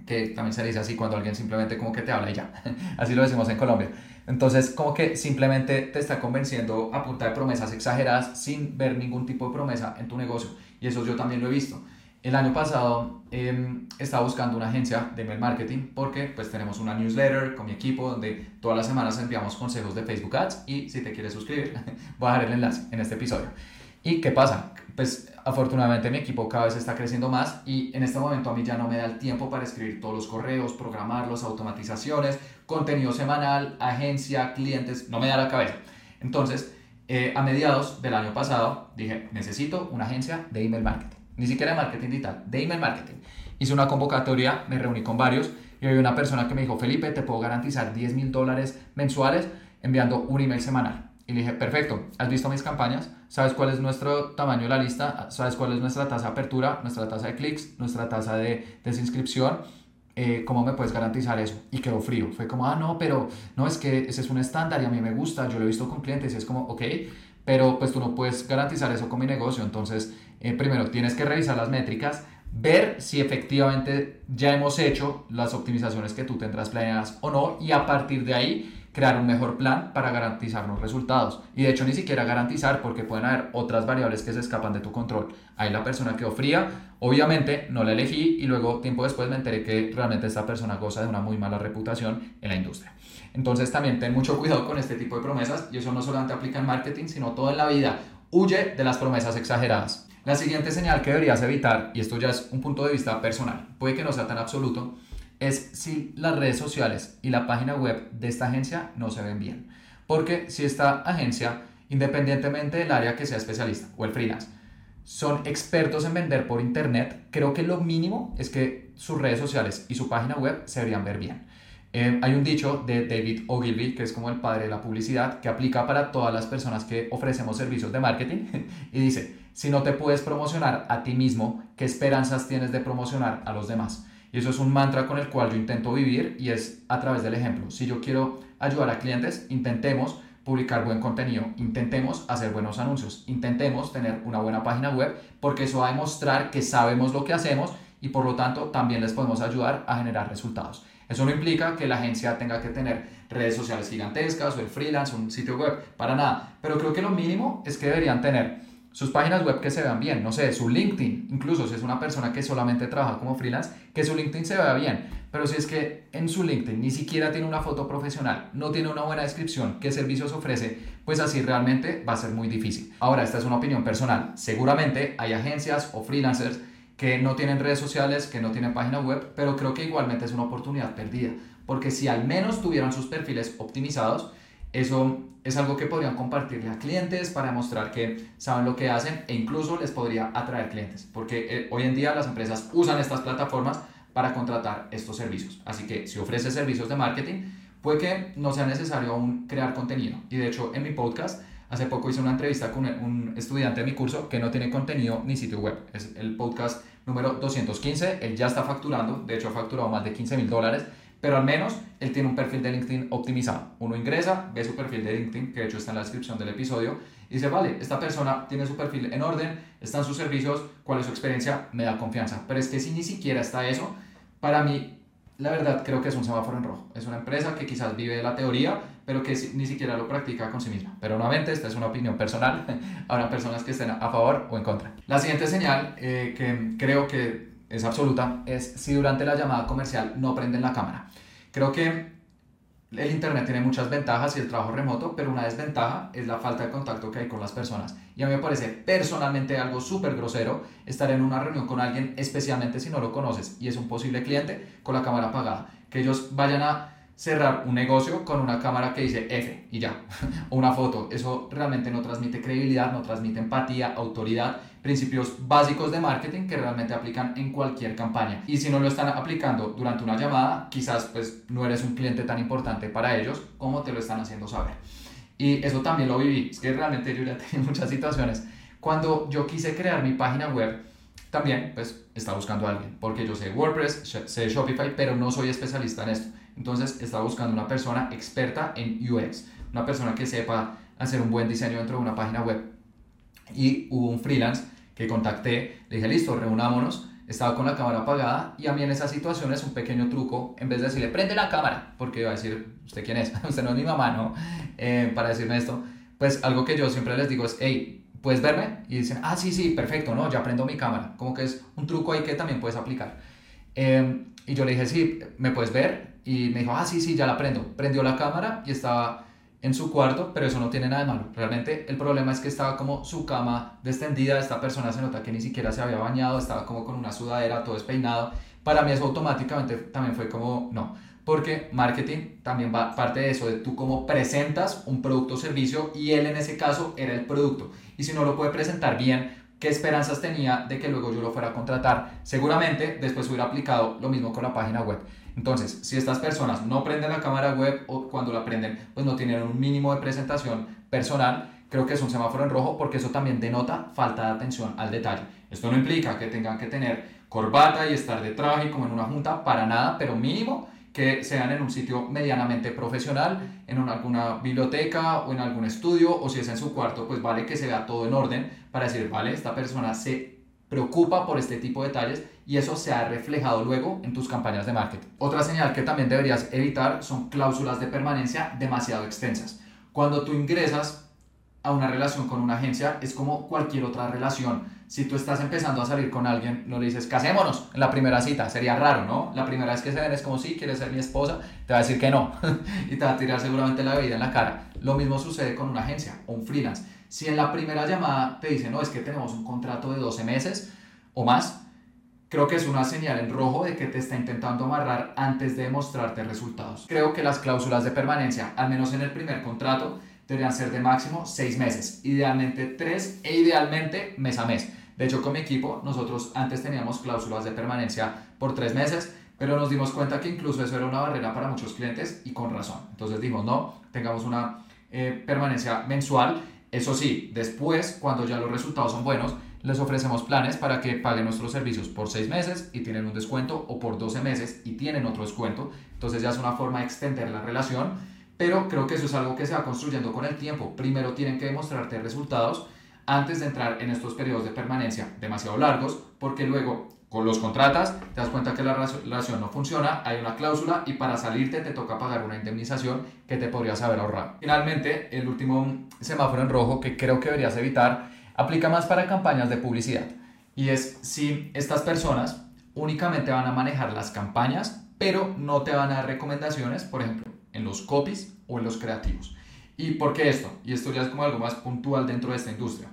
que también se dice así cuando alguien simplemente como que te habla y ya, así lo decimos en Colombia. Entonces como que simplemente te está convenciendo a punta de promesas exageradas sin ver ningún tipo de promesa en tu negocio y eso yo también lo he visto. El año pasado eh, estaba buscando una agencia de email marketing porque pues tenemos una newsletter con mi equipo donde todas las semanas enviamos consejos de Facebook Ads y si te quieres suscribir voy a dejar el enlace en este episodio. ¿Y qué pasa? Pues afortunadamente mi equipo cada vez está creciendo más y en este momento a mí ya no me da el tiempo para escribir todos los correos, programarlos, automatizaciones, contenido semanal, agencia, clientes, no me da la cabeza. Entonces, eh, a mediados del año pasado dije, necesito una agencia de email marketing ni siquiera de marketing digital, de email marketing. Hice una convocatoria, me reuní con varios y había una persona que me dijo, Felipe, te puedo garantizar 10 mil dólares mensuales enviando un email semanal. Y le dije, perfecto, ¿has visto mis campañas? ¿Sabes cuál es nuestro tamaño de la lista? ¿Sabes cuál es nuestra tasa de apertura, nuestra tasa de clics, nuestra tasa de desinscripción? Eh, ¿Cómo me puedes garantizar eso? Y quedó frío. Fue como, ah, no, pero no, es que ese es un estándar y a mí me gusta, yo lo he visto con clientes y es como, ok, pero pues tú no puedes garantizar eso con mi negocio. Entonces, eh, primero, tienes que revisar las métricas, ver si efectivamente ya hemos hecho las optimizaciones que tú tendrás planeadas o no y a partir de ahí crear un mejor plan para garantizar los resultados. Y de hecho ni siquiera garantizar porque pueden haber otras variables que se escapan de tu control. Ahí la persona quedó fría, obviamente no la elegí y luego tiempo después me enteré que realmente esta persona goza de una muy mala reputación en la industria. Entonces también ten mucho cuidado con este tipo de promesas y eso no solamente aplica en marketing, sino toda en la vida. Huye de las promesas exageradas. La siguiente señal que deberías evitar, y esto ya es un punto de vista personal, puede que no sea tan absoluto, es si las redes sociales y la página web de esta agencia no se ven bien. Porque si esta agencia, independientemente del área que sea especialista o el freelance, son expertos en vender por internet, creo que lo mínimo es que sus redes sociales y su página web se deberían ver bien. Eh, hay un dicho de David Ogilvy, que es como el padre de la publicidad, que aplica para todas las personas que ofrecemos servicios de marketing y dice, si no te puedes promocionar a ti mismo, ¿qué esperanzas tienes de promocionar a los demás? Y eso es un mantra con el cual yo intento vivir y es a través del ejemplo. Si yo quiero ayudar a clientes, intentemos publicar buen contenido, intentemos hacer buenos anuncios, intentemos tener una buena página web, porque eso va a demostrar que sabemos lo que hacemos y por lo tanto también les podemos ayudar a generar resultados. Eso no implica que la agencia tenga que tener redes sociales gigantescas o el freelance, un sitio web, para nada, pero creo que lo mínimo es que deberían tener sus páginas web que se vean bien, no sé, su LinkedIn, incluso si es una persona que solamente trabaja como freelance, que su LinkedIn se vea bien. Pero si es que en su LinkedIn ni siquiera tiene una foto profesional, no tiene una buena descripción, qué servicios ofrece, pues así realmente va a ser muy difícil. Ahora, esta es una opinión personal. Seguramente hay agencias o freelancers que no tienen redes sociales, que no tienen página web, pero creo que igualmente es una oportunidad perdida, porque si al menos tuvieran sus perfiles optimizados, eso es algo que podrían compartirle a clientes para demostrar que saben lo que hacen e incluso les podría atraer clientes, porque eh, hoy en día las empresas usan estas plataformas para contratar estos servicios. Así que si ofreces servicios de marketing, puede que no sea necesario aún crear contenido. Y de hecho, en mi podcast, hace poco hice una entrevista con un estudiante de mi curso que no tiene contenido ni sitio web. Es el podcast número 215. Él ya está facturando, de hecho ha facturado más de 15 mil dólares pero al menos él tiene un perfil de LinkedIn optimizado. Uno ingresa, ve su perfil de LinkedIn, que de hecho está en la descripción del episodio, y dice, vale, esta persona tiene su perfil en orden, están sus servicios, cuál es su experiencia, me da confianza. Pero es que si ni siquiera está eso, para mí, la verdad creo que es un semáforo en rojo. Es una empresa que quizás vive de la teoría, pero que ni siquiera lo practica con sí misma. Pero nuevamente, esta es una opinión personal. Habrá personas que estén a favor o en contra. La siguiente señal eh, que creo que es absoluta, es si durante la llamada comercial no prenden la cámara. Creo que el Internet tiene muchas ventajas y el trabajo remoto, pero una desventaja es la falta de contacto que hay con las personas. Y a mí me parece personalmente algo súper grosero estar en una reunión con alguien, especialmente si no lo conoces y es un posible cliente, con la cámara apagada. Que ellos vayan a cerrar un negocio con una cámara que dice F y ya, o una foto. Eso realmente no transmite credibilidad, no transmite empatía, autoridad, principios básicos de marketing que realmente aplican en cualquier campaña. Y si no lo están aplicando durante una llamada, quizás pues no eres un cliente tan importante para ellos como te lo están haciendo saber. Y eso también lo viví, es que realmente yo ya tenía muchas situaciones. Cuando yo quise crear mi página web, también pues estaba buscando a alguien, porque yo sé WordPress, sé Shopify, pero no soy especialista en esto. Entonces estaba buscando una persona experta en UX, una persona que sepa hacer un buen diseño dentro de una página web. Y hubo un freelance que contacté, le dije, listo, reunámonos. Estaba con la cámara apagada y a mí en esas situaciones un pequeño truco, en vez de decirle, prende la cámara, porque iba a decir, ¿usted quién es? Usted no es mi mamá, ¿no? Eh, para decirme esto, pues algo que yo siempre les digo es, hey, ¿puedes verme? Y dicen, ah, sí, sí, perfecto, no, ya prendo mi cámara. Como que es un truco ahí que también puedes aplicar. Eh, y yo le dije, sí, ¿me puedes ver? Y me dijo, ah, sí, sí, ya la prendo. Prendió la cámara y estaba en su cuarto, pero eso no tiene nada de malo. Realmente el problema es que estaba como su cama descendida, esta persona se nota que ni siquiera se había bañado, estaba como con una sudadera, todo despeinado. Para mí eso automáticamente también fue como, no, porque marketing también va parte de eso, de tú cómo presentas un producto o servicio y él en ese caso era el producto. Y si no lo puede presentar bien, ¿qué esperanzas tenía de que luego yo lo fuera a contratar? Seguramente después hubiera aplicado lo mismo con la página web. Entonces, si estas personas no prenden la cámara web o cuando la prenden, pues no tienen un mínimo de presentación personal, creo que es un semáforo en rojo porque eso también denota falta de atención al detalle. Esto no implica que tengan que tener corbata y estar de traje como en una junta, para nada, pero mínimo que sean en un sitio medianamente profesional, en alguna biblioteca o en algún estudio, o si es en su cuarto, pues vale que se vea todo en orden para decir, vale, esta persona se preocupa por este tipo de detalles y eso se ha reflejado luego en tus campañas de marketing. Otra señal que también deberías evitar son cláusulas de permanencia demasiado extensas. Cuando tú ingresas a una relación con una agencia es como cualquier otra relación. Si tú estás empezando a salir con alguien, no le dices, casémonos en la primera cita. Sería raro, ¿no? La primera vez que se ven es como, si quieres ser mi esposa, te va a decir que no. y te va a tirar seguramente la bebida en la cara. Lo mismo sucede con una agencia o un freelance. Si en la primera llamada te dicen, no, es que tenemos un contrato de 12 meses o más, creo que es una señal en rojo de que te está intentando amarrar antes de mostrarte resultados. Creo que las cláusulas de permanencia, al menos en el primer contrato, deberían ser de máximo 6 meses, idealmente 3 e idealmente mes a mes. De hecho, con mi equipo, nosotros antes teníamos cláusulas de permanencia por 3 meses, pero nos dimos cuenta que incluso eso era una barrera para muchos clientes y con razón. Entonces dijimos, no, tengamos una eh, permanencia mensual. Eso sí, después, cuando ya los resultados son buenos, les ofrecemos planes para que paguen nuestros servicios por 6 meses y tienen un descuento o por 12 meses y tienen otro descuento. Entonces ya es una forma de extender la relación pero creo que eso es algo que se va construyendo con el tiempo. Primero tienen que demostrarte resultados antes de entrar en estos periodos de permanencia demasiado largos, porque luego con los contratas te das cuenta que la relación no funciona, hay una cláusula y para salirte te toca pagar una indemnización que te podrías haber ahorrado. Finalmente, el último semáforo en rojo que creo que deberías evitar aplica más para campañas de publicidad. Y es si estas personas únicamente van a manejar las campañas, pero no te van a dar recomendaciones, por ejemplo, en los copies o en los creativos. ¿Y por qué esto? Y esto ya es como algo más puntual dentro de esta industria.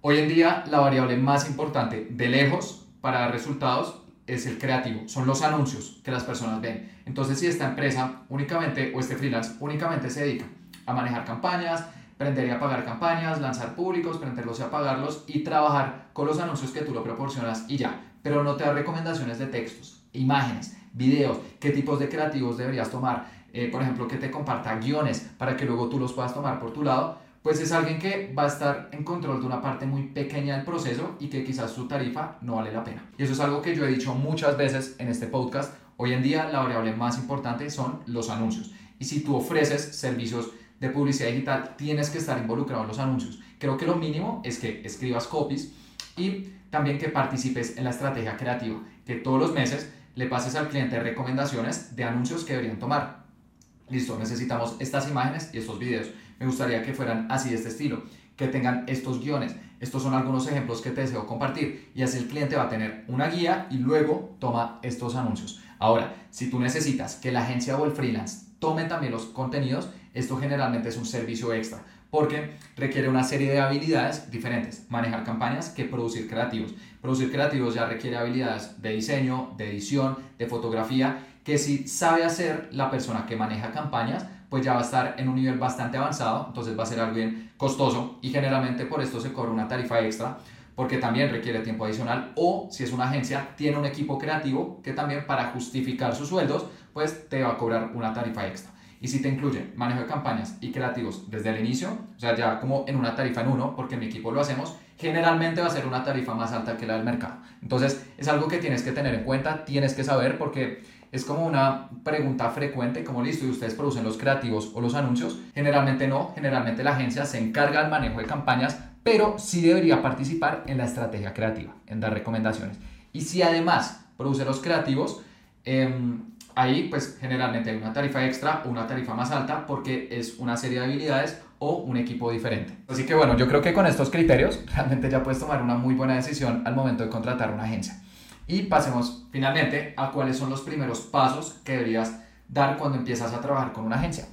Hoy en día la variable más importante de lejos para dar resultados es el creativo, son los anuncios que las personas ven. Entonces si esta empresa únicamente o este freelance únicamente se dedica a manejar campañas, prender y apagar campañas, lanzar públicos, prenderlos y apagarlos y trabajar con los anuncios que tú lo proporcionas y ya, pero no te da recomendaciones de textos, imágenes, videos, qué tipos de creativos deberías tomar, eh, por ejemplo, que te comparta guiones para que luego tú los puedas tomar por tu lado, pues es alguien que va a estar en control de una parte muy pequeña del proceso y que quizás su tarifa no vale la pena. Y eso es algo que yo he dicho muchas veces en este podcast. Hoy en día la variable más importante son los anuncios. Y si tú ofreces servicios de publicidad digital, tienes que estar involucrado en los anuncios. Creo que lo mínimo es que escribas copies y también que participes en la estrategia creativa, que todos los meses le pases al cliente recomendaciones de anuncios que deberían tomar listo, necesitamos estas imágenes y estos videos. Me gustaría que fueran así de este estilo, que tengan estos guiones. Estos son algunos ejemplos que te deseo compartir y así el cliente va a tener una guía y luego toma estos anuncios. Ahora, si tú necesitas que la agencia o el freelance tomen también los contenidos, esto generalmente es un servicio extra porque requiere una serie de habilidades diferentes. Manejar campañas que producir creativos. Producir creativos ya requiere habilidades de diseño, de edición, de fotografía que si sabe hacer la persona que maneja campañas, pues ya va a estar en un nivel bastante avanzado, entonces va a ser algo bien costoso y generalmente por esto se cobra una tarifa extra porque también requiere tiempo adicional o si es una agencia tiene un equipo creativo que también para justificar sus sueldos pues te va a cobrar una tarifa extra. Y si te incluye manejo de campañas y creativos desde el inicio, o sea, ya como en una tarifa en uno, porque en mi equipo lo hacemos, generalmente va a ser una tarifa más alta que la del mercado. Entonces, es algo que tienes que tener en cuenta, tienes que saber porque es como una pregunta frecuente, como listo, ¿y ustedes producen los creativos o los anuncios? Generalmente no, generalmente la agencia se encarga del manejo de campañas, pero sí debería participar en la estrategia creativa, en dar recomendaciones. Y si además produce los creativos, em, ahí pues generalmente hay una tarifa extra o una tarifa más alta porque es una serie de habilidades o un equipo diferente. Así que bueno, yo creo que con estos criterios realmente ya puedes tomar una muy buena decisión al momento de contratar una agencia. Y pasemos finalmente a cuáles son los primeros pasos que deberías dar cuando empiezas a trabajar con una agencia.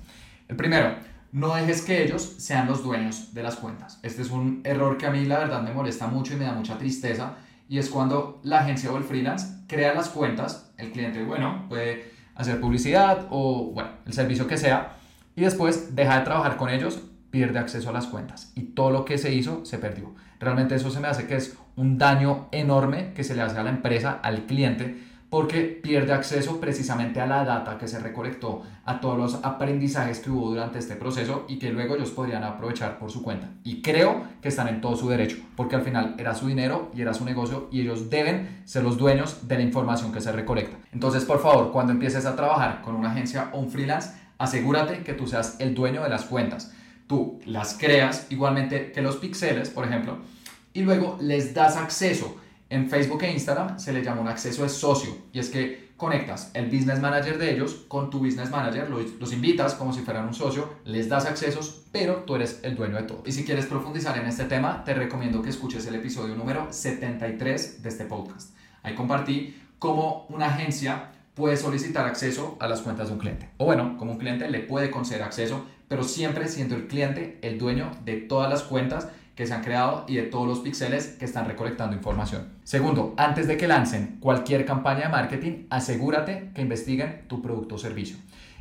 El primero, no dejes que ellos sean los dueños de las cuentas. Este es un error que a mí la verdad me molesta mucho y me da mucha tristeza. Y es cuando la agencia o el freelance crea las cuentas, el cliente, bueno, puede hacer publicidad o, bueno, el servicio que sea, y después deja de trabajar con ellos, pierde acceso a las cuentas y todo lo que se hizo se perdió. Realmente eso se me hace que es un daño enorme que se le hace a la empresa, al cliente, porque pierde acceso precisamente a la data que se recolectó, a todos los aprendizajes que hubo durante este proceso y que luego ellos podrían aprovechar por su cuenta. Y creo que están en todo su derecho, porque al final era su dinero y era su negocio y ellos deben ser los dueños de la información que se recolecta. Entonces, por favor, cuando empieces a trabajar con una agencia o un freelance, asegúrate que tú seas el dueño de las cuentas. Tú las creas igualmente que los pixeles, por ejemplo, y luego les das acceso En Facebook e Instagram se le llama un acceso de socio y es que conectas el business manager de ellos con tu business manager, los, los, invitas como si fueran un socio, les das accesos, pero tú eres el dueño de todo. Y si quieres profundizar en este tema, te recomiendo que escuches el episodio número 73 de este podcast. Ahí compartí cómo una agencia puede solicitar acceso a las cuentas de un cliente. O bueno, como un cliente le puede conceder acceso, pero siempre siendo el cliente el dueño de todas las cuentas que se han creado y de todos los píxeles que están recolectando información. Segundo, antes de que lancen cualquier campaña de marketing, asegúrate que investiguen tu producto o servicio.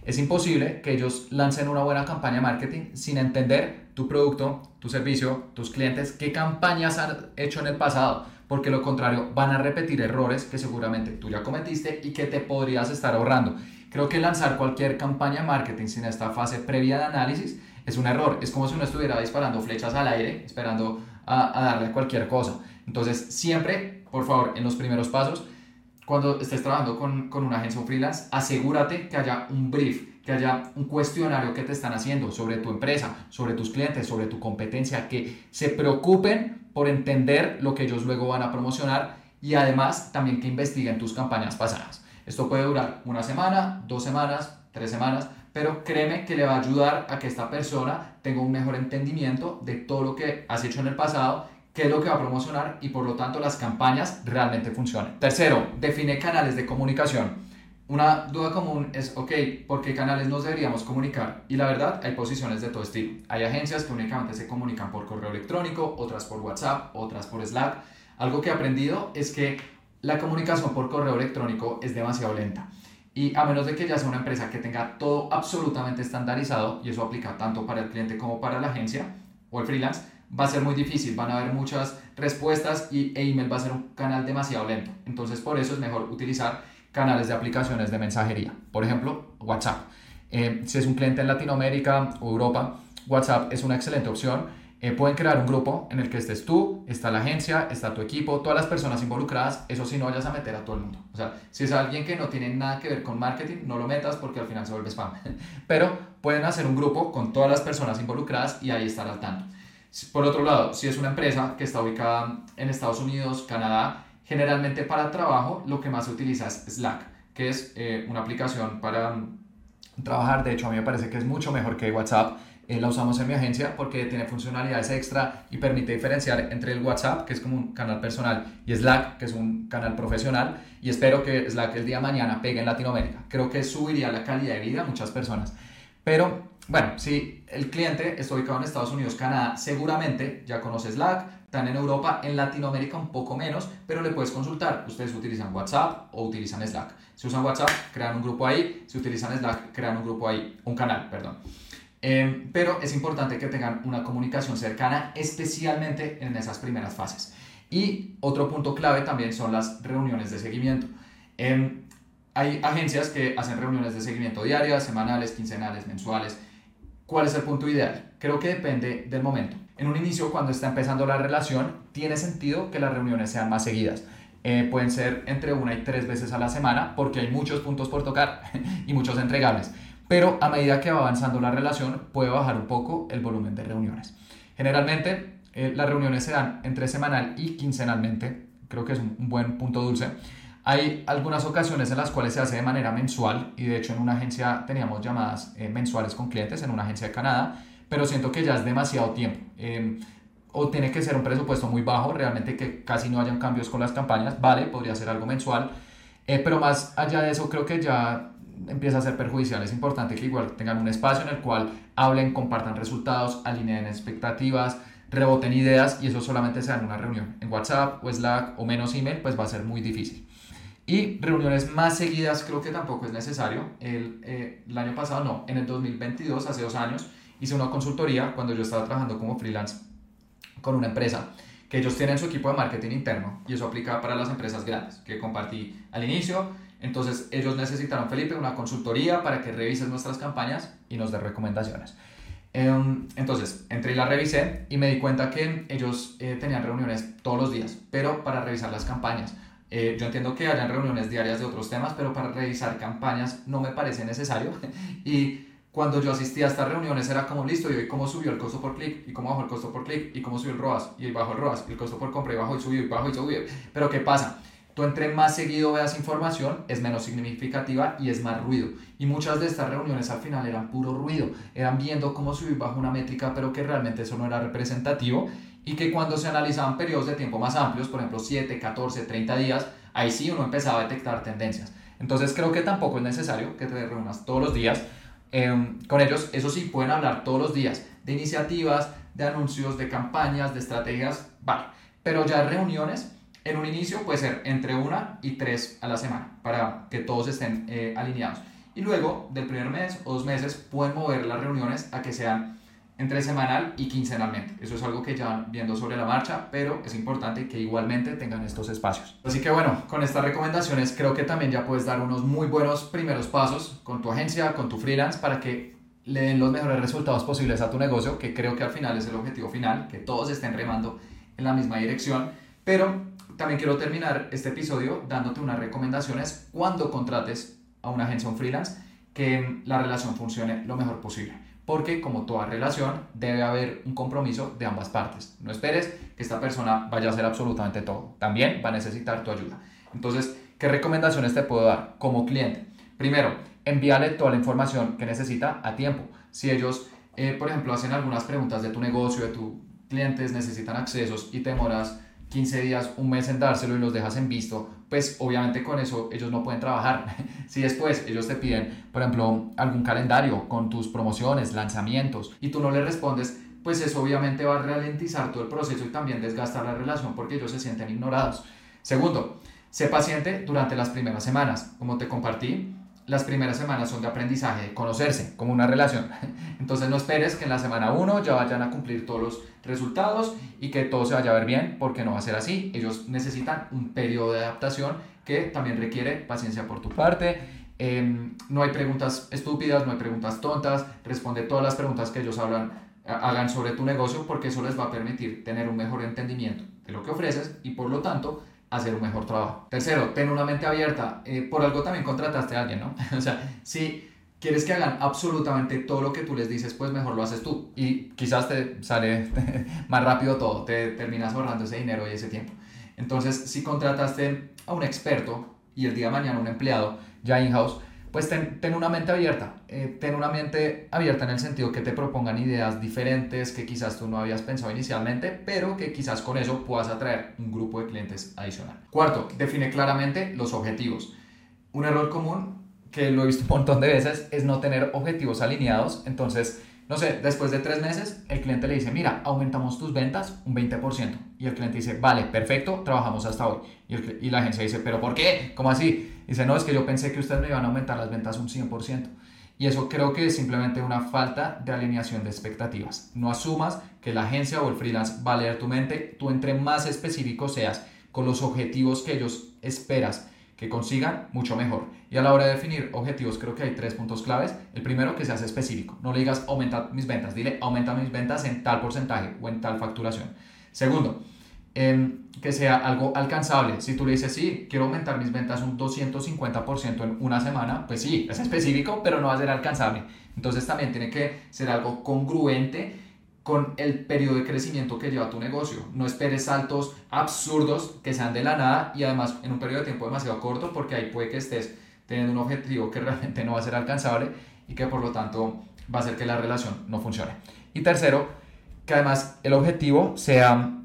Es imposible que ellos lancen una buena campaña de marketing sin entender tu producto, tu servicio, tus clientes, qué campañas han hecho en el pasado, porque lo contrario van a repetir errores que seguramente tú ya cometiste y que te podrías estar ahorrando. Creo que lanzar cualquier campaña de marketing sin esta fase previa de análisis es un error. Es como si uno estuviera disparando flechas al aire, esperando a, darle cualquier cosa. Entonces, siempre, por favor, en los primeros pasos, cuando estés trabajando con, con una agencia o freelance, asegúrate que haya un brief, que haya un cuestionario que te están haciendo sobre tu empresa, sobre tus clientes, sobre tu competencia, que se preocupen por entender lo que ellos luego van a promocionar y además también que investiguen tus campañas pasadas. Esto puede durar una semana, dos semanas, tres semanas, pero créeme que le va a ayudar a que esta persona tenga un mejor entendimiento de todo lo que has hecho en el pasado, qué es lo que va a promocionar y por lo tanto las campañas realmente funcionen. Tercero, define canales de comunicación. Una duda común es, ok, ¿por qué canales nos deberíamos comunicar? Y la verdad, hay posiciones de todo estilo. Hay agencias que únicamente se comunican por correo electrónico, otras por WhatsApp, otras por Slack. Algo que he aprendido es que la comunicación por correo electrónico es demasiado lenta. Y a menos de que ya sea una empresa que tenga todo absolutamente estandarizado, y eso aplica tanto para el cliente como para la agencia o el freelance, va a ser muy difícil, van a haber muchas respuestas y e email va a ser un canal demasiado lento. Entonces por eso es mejor utilizar canales de aplicaciones de mensajería. Por ejemplo, WhatsApp. Eh, si es un cliente en Latinoamérica o Europa, WhatsApp es una excelente opción eh, pueden crear un grupo en el que estés tú, está la agencia, está tu equipo, todas las personas involucradas, eso sí no vayas a meter a todo el mundo. O sea, si es alguien que no tiene nada que ver con marketing, no lo metas porque al final se vuelve spam. Pero pueden hacer un grupo con todas las personas involucradas y ahí estar al tanto. Por otro lado, si es una empresa que está ubicada en Estados Unidos, Canadá, generalmente para trabajo lo que más se utiliza es Slack, que es eh, una aplicación para trabajar. De hecho, a mí me parece que es mucho mejor que WhatsApp eh, la usamos en mi agencia porque tiene funcionalidades extra y permite diferenciar entre el WhatsApp, que es como un canal personal, y Slack, que es un canal profesional. Y espero que Slack el día de mañana pegue en Latinoamérica. Creo que subiría la calidad de vida a muchas personas. Pero bueno, si el cliente está ubicado en Estados Unidos, Canadá, seguramente ya conoce Slack, están en Europa, en Latinoamérica un poco menos, pero le puedes consultar. Ustedes utilizan WhatsApp o utilizan Slack. Si usan WhatsApp, crean un grupo ahí. Si utilizan Slack, crean un grupo ahí, un canal, perdón. Em, pero es importante que tengan una comunicación cercana, especialmente en esas primeras fases. Y otro punto clave también son las reuniones de seguimiento. Em, hay agencias que hacen reuniones de seguimiento diarias, semanales, quincenales, mensuales. ¿Cuál es el punto ideal? Creo que depende del momento. En un inicio, cuando está empezando la relación, tiene sentido que las reuniones sean más seguidas. Eh, pueden ser entre una y tres veces a la semana porque hay muchos puntos por tocar y muchos entregables pero a medida que va avanzando la relación puede bajar un poco el volumen de reuniones. Generalmente eh, las reuniones se dan entre semanal y quincenalmente, creo que es un, buen punto dulce. Hay algunas ocasiones en las cuales se hace de manera mensual y de hecho en una agencia teníamos llamadas eh, mensuales con clientes, en una agencia de Canadá, pero siento que ya es demasiado tiempo. Em, o tiene que ser un presupuesto muy bajo, realmente que casi no hayan cambios con las campañas, vale, podría ser algo mensual, eh, pero más allá de eso creo que ya empieza a ser perjudicial. Es importante que igual tengan un espacio en el cual hablen, compartan resultados, alineen expectativas, reboten ideas y eso solamente sea en una reunión. En WhatsApp o Slack o menos email, pues va a ser muy difícil. Y reuniones más seguidas creo que tampoco es necesario. El, eh, el año pasado, no, en el 2022, hace dos años, hice una consultoría cuando yo estaba trabajando como freelance con una empresa que ellos tienen su equipo de marketing interno y eso aplica para las empresas grandes que compartí al inicio entonces ellos necesitaron, Felipe, una consultoría para que revises nuestras campañas y nos dé recomendaciones. Em, entonces, entré y la revisé y me di cuenta que ellos eh, tenían reuniones todos los días, pero para revisar las campañas. Eh, yo entiendo que hayan reuniones diarias de otros temas, pero para revisar campañas no me parece necesario. y cuando yo asistía a estas reuniones era como listo, y hoy cómo subió el costo por clic, y cómo bajó el costo por clic, y cómo subió el ROAS, y bajó el ROAS, y el costo por compra, y bajó y subió, y bajó y subió. Pero ¿qué pasa? Tú entre más seguido veas información, es menos significativa y es más ruido. Y muchas de estas reuniones al final eran puro ruido, eran viendo cómo subir bajo una métrica, pero que realmente eso no era representativo y que cuando se analizaban periodos de tiempo más amplios, por ejemplo 7, 14, 30 días, ahí sí uno empezaba a detectar tendencias. Entonces creo que tampoco es necesario que te reúnas todos los días Em, con ellos, eso sí, pueden hablar todos los días de iniciativas, de anuncios, de campañas, de estrategias, vale. Pero ya reuniones, en un inicio puede ser entre una y tres a la semana para que todos estén eh, alineados. Y luego, del primer mes o dos meses, pueden mover las reuniones a que sean entre semanal y quincenalmente. Eso es algo que ya van viendo sobre la marcha, pero es importante que igualmente tengan estos espacios. Así que bueno, con estas recomendaciones creo que también ya puedes dar unos muy buenos primeros pasos con tu agencia, con tu freelance, para que le den los mejores resultados posibles a tu negocio, que creo que al final es el objetivo final, que todos estén remando en la misma dirección. Pero también quiero terminar este episodio dándote unas recomendaciones cuando contrates a una agencia o un freelance, que la relación funcione lo mejor posible porque como toda relación debe haber un compromiso de ambas partes. No esperes que esta persona vaya a hacer absolutamente todo. También va a necesitar tu ayuda. Entonces, ¿qué recomendaciones te puedo dar como cliente? Primero, envíale toda la información que necesita a tiempo. Si ellos, eh, por ejemplo, hacen algunas preguntas de tu negocio, de tus clientes, necesitan accesos y te demoras 15 días, un mes en dárselo y los dejas en visto, pues obviamente con eso ellos no pueden trabajar. si después ellos te piden, por ejemplo, algún calendario con tus promociones, lanzamientos, y tú no les respondes, pues eso obviamente va a ralentizar todo el proceso y también desgastar la relación porque ellos se sienten ignorados. Segundo, sé paciente durante las primeras semanas. Como te compartí, las primeras semanas son de aprendizaje, conocerse como una relación. Entonces no esperes que en la semana 1 ya vayan a cumplir todos los resultados y que todo se vaya a ver bien, porque no va a ser así. Ellos necesitan un periodo de adaptación que también requiere paciencia por tu parte. Em, no hay preguntas estúpidas, no hay preguntas tontas. Responde todas las preguntas que ellos hablan, hagan sobre tu negocio porque eso les va a permitir tener un mejor entendimiento de lo que ofreces y por lo tanto hacer un mejor trabajo. Tercero, ten una mente abierta. Eh, por algo también contrataste a alguien, ¿no? o sea, si quieres que hagan absolutamente todo lo que tú les dices, pues mejor lo haces tú. Y quizás te sale más rápido todo, te terminas ahorrando ese dinero y ese tiempo. Entonces, si contrataste a un experto y el día de mañana un empleado ya in-house, pues ten, ten, una mente abierta, eh, ten una mente abierta en el sentido que te propongan ideas diferentes que quizás tú no habías pensado inicialmente, pero que quizás con eso puedas atraer un grupo de clientes adicional. Cuarto, define claramente los objetivos. Un error común, que lo he visto un montón de veces, es no tener objetivos alineados, entonces no sé, después de tres meses, el cliente le dice, mira, aumentamos tus ventas un 20%. Y el cliente dice, vale, perfecto, trabajamos hasta hoy. Y, y, la agencia dice, pero ¿por qué? ¿Cómo así? Dice, no, es que yo pensé que ustedes me iban a aumentar las ventas un 100%. Y eso creo que es simplemente una falta de alineación de expectativas. No asumas que la agencia o el freelance va a leer tu mente. Tú entre más específico seas con los objetivos que ellos esperas que consigan, mucho mejor. Y a la hora de definir objetivos, creo que hay tres puntos claves. El primero, que seas específico. No le digas aumenta mis ventas, dile aumenta mis ventas en tal porcentaje o en tal facturación. Segundo, em, que sea algo alcanzable. Si tú le dices, sí, quiero aumentar mis ventas un 250% en una semana, pues sí, es específico, pero no va a ser alcanzable. Entonces también tiene que ser algo congruente con el periodo de crecimiento que lleva tu negocio. No esperes saltos absurdos que sean de la nada y además en un periodo de tiempo demasiado corto porque ahí puede que estés teniendo un objetivo que realmente no va a ser alcanzable y que por lo tanto va a hacer que la relación no funcione. Y tercero, que además el objetivo sea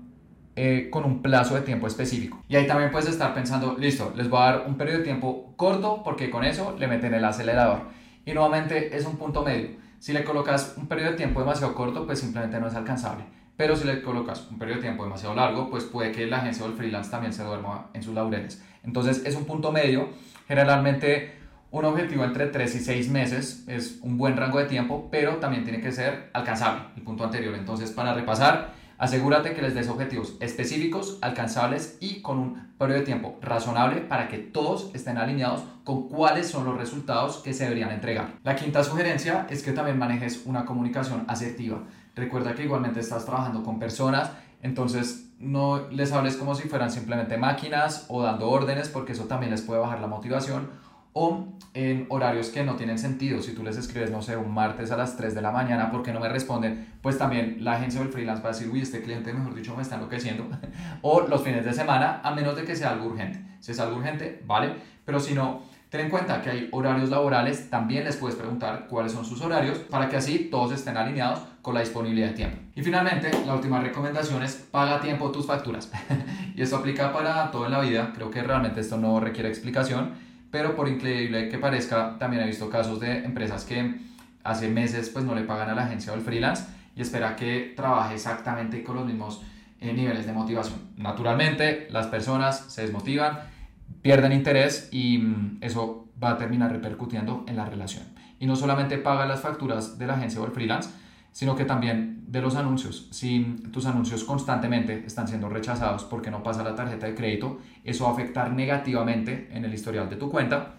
eh, con un plazo de tiempo específico. Y ahí también puedes estar pensando, listo, les voy a dar un periodo de tiempo corto porque con eso le meten el acelerador. Y nuevamente es un punto medio si le colocas un periodo de tiempo demasiado corto, pues simplemente no es alcanzable. Pero si le colocas un periodo de tiempo demasiado largo, pues puede que la agencia o el freelance también se duerma en sus laureles. Entonces es un punto medio. Generalmente un objetivo entre 3 y 6 meses es un buen rango de tiempo, pero también tiene que ser alcanzable, el punto anterior. Entonces para repasar, Asegúrate que les des objetivos específicos, alcanzables y con un periodo de tiempo razonable para que todos estén alineados con cuáles son los resultados que se deberían entregar. La quinta sugerencia es que también manejes una comunicación asertiva. Recuerda que igualmente estás trabajando con personas, entonces no les hables como si fueran simplemente máquinas o dando órdenes porque eso también les puede bajar la motivación o en horarios que no tienen sentido. Si tú les escribes, no sé, un martes a las 3 de la mañana porque no me responden, pues también la agencia o el freelance va a decir, uy, este cliente, mejor dicho, me está enloqueciendo. o los fines de semana, a menos de que sea algo urgente. Si es algo urgente, vale, pero si no, ten en cuenta que hay horarios laborales, también les puedes preguntar cuáles son sus horarios para que así todos estén alineados con la disponibilidad de tiempo. Y finalmente, la última recomendación es paga a tiempo tus facturas. y esto aplica para todo en la vida, creo que realmente esto no requiere explicación pero por increíble que parezca, también he visto casos de empresas que hace meses pues no le pagan a la agencia o al freelance y espera que trabaje exactamente con los mismos eh, niveles de motivación. Naturalmente, las personas se desmotivan, pierden interés y mm, eso va a terminar repercutiendo en la relación. Y no solamente paga las facturas de la agencia o el freelance, sino que también de los anuncios. Si tus anuncios constantemente están siendo rechazados porque no pasa la tarjeta de crédito, eso va a afectar negativamente en el historial de tu cuenta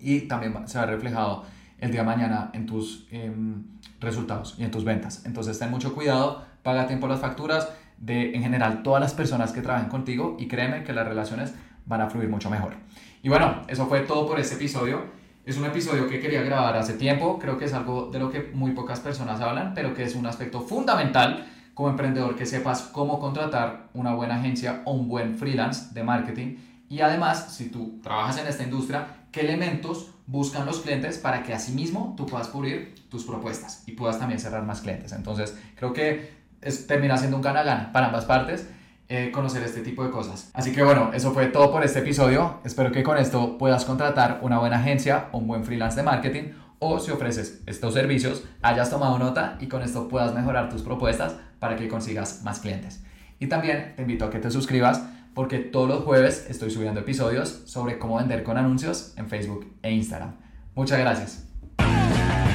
y también se va reflejado el día de mañana en tus em, resultados y en tus ventas. Entonces ten mucho cuidado, paga a tiempo las facturas de en general todas las personas que trabajan contigo y créeme que las relaciones van a fluir mucho mejor. Y bueno, eso fue todo por este episodio. Es un episodio que quería grabar hace tiempo, creo que es algo de lo que muy pocas personas hablan, pero que es un aspecto fundamental como emprendedor que sepas cómo contratar una buena agencia o un buen freelance de marketing y además, si tú trabajas en esta industria, qué elementos buscan los clientes para que asimismo tú puedas cubrir tus propuestas y puedas también cerrar más clientes. Entonces, creo que es, termina siendo un gana-gana para ambas partes eh, conocer este tipo de cosas. Así que bueno, eso fue todo por este episodio. Espero que con esto puedas contratar una buena agencia un buen freelance de marketing o si ofreces estos servicios, hayas tomado nota y con esto puedas mejorar tus propuestas para que consigas más clientes. Y también te invito a que te suscribas porque todos los jueves estoy subiendo episodios sobre cómo vender con anuncios en Facebook e Instagram. Muchas gracias.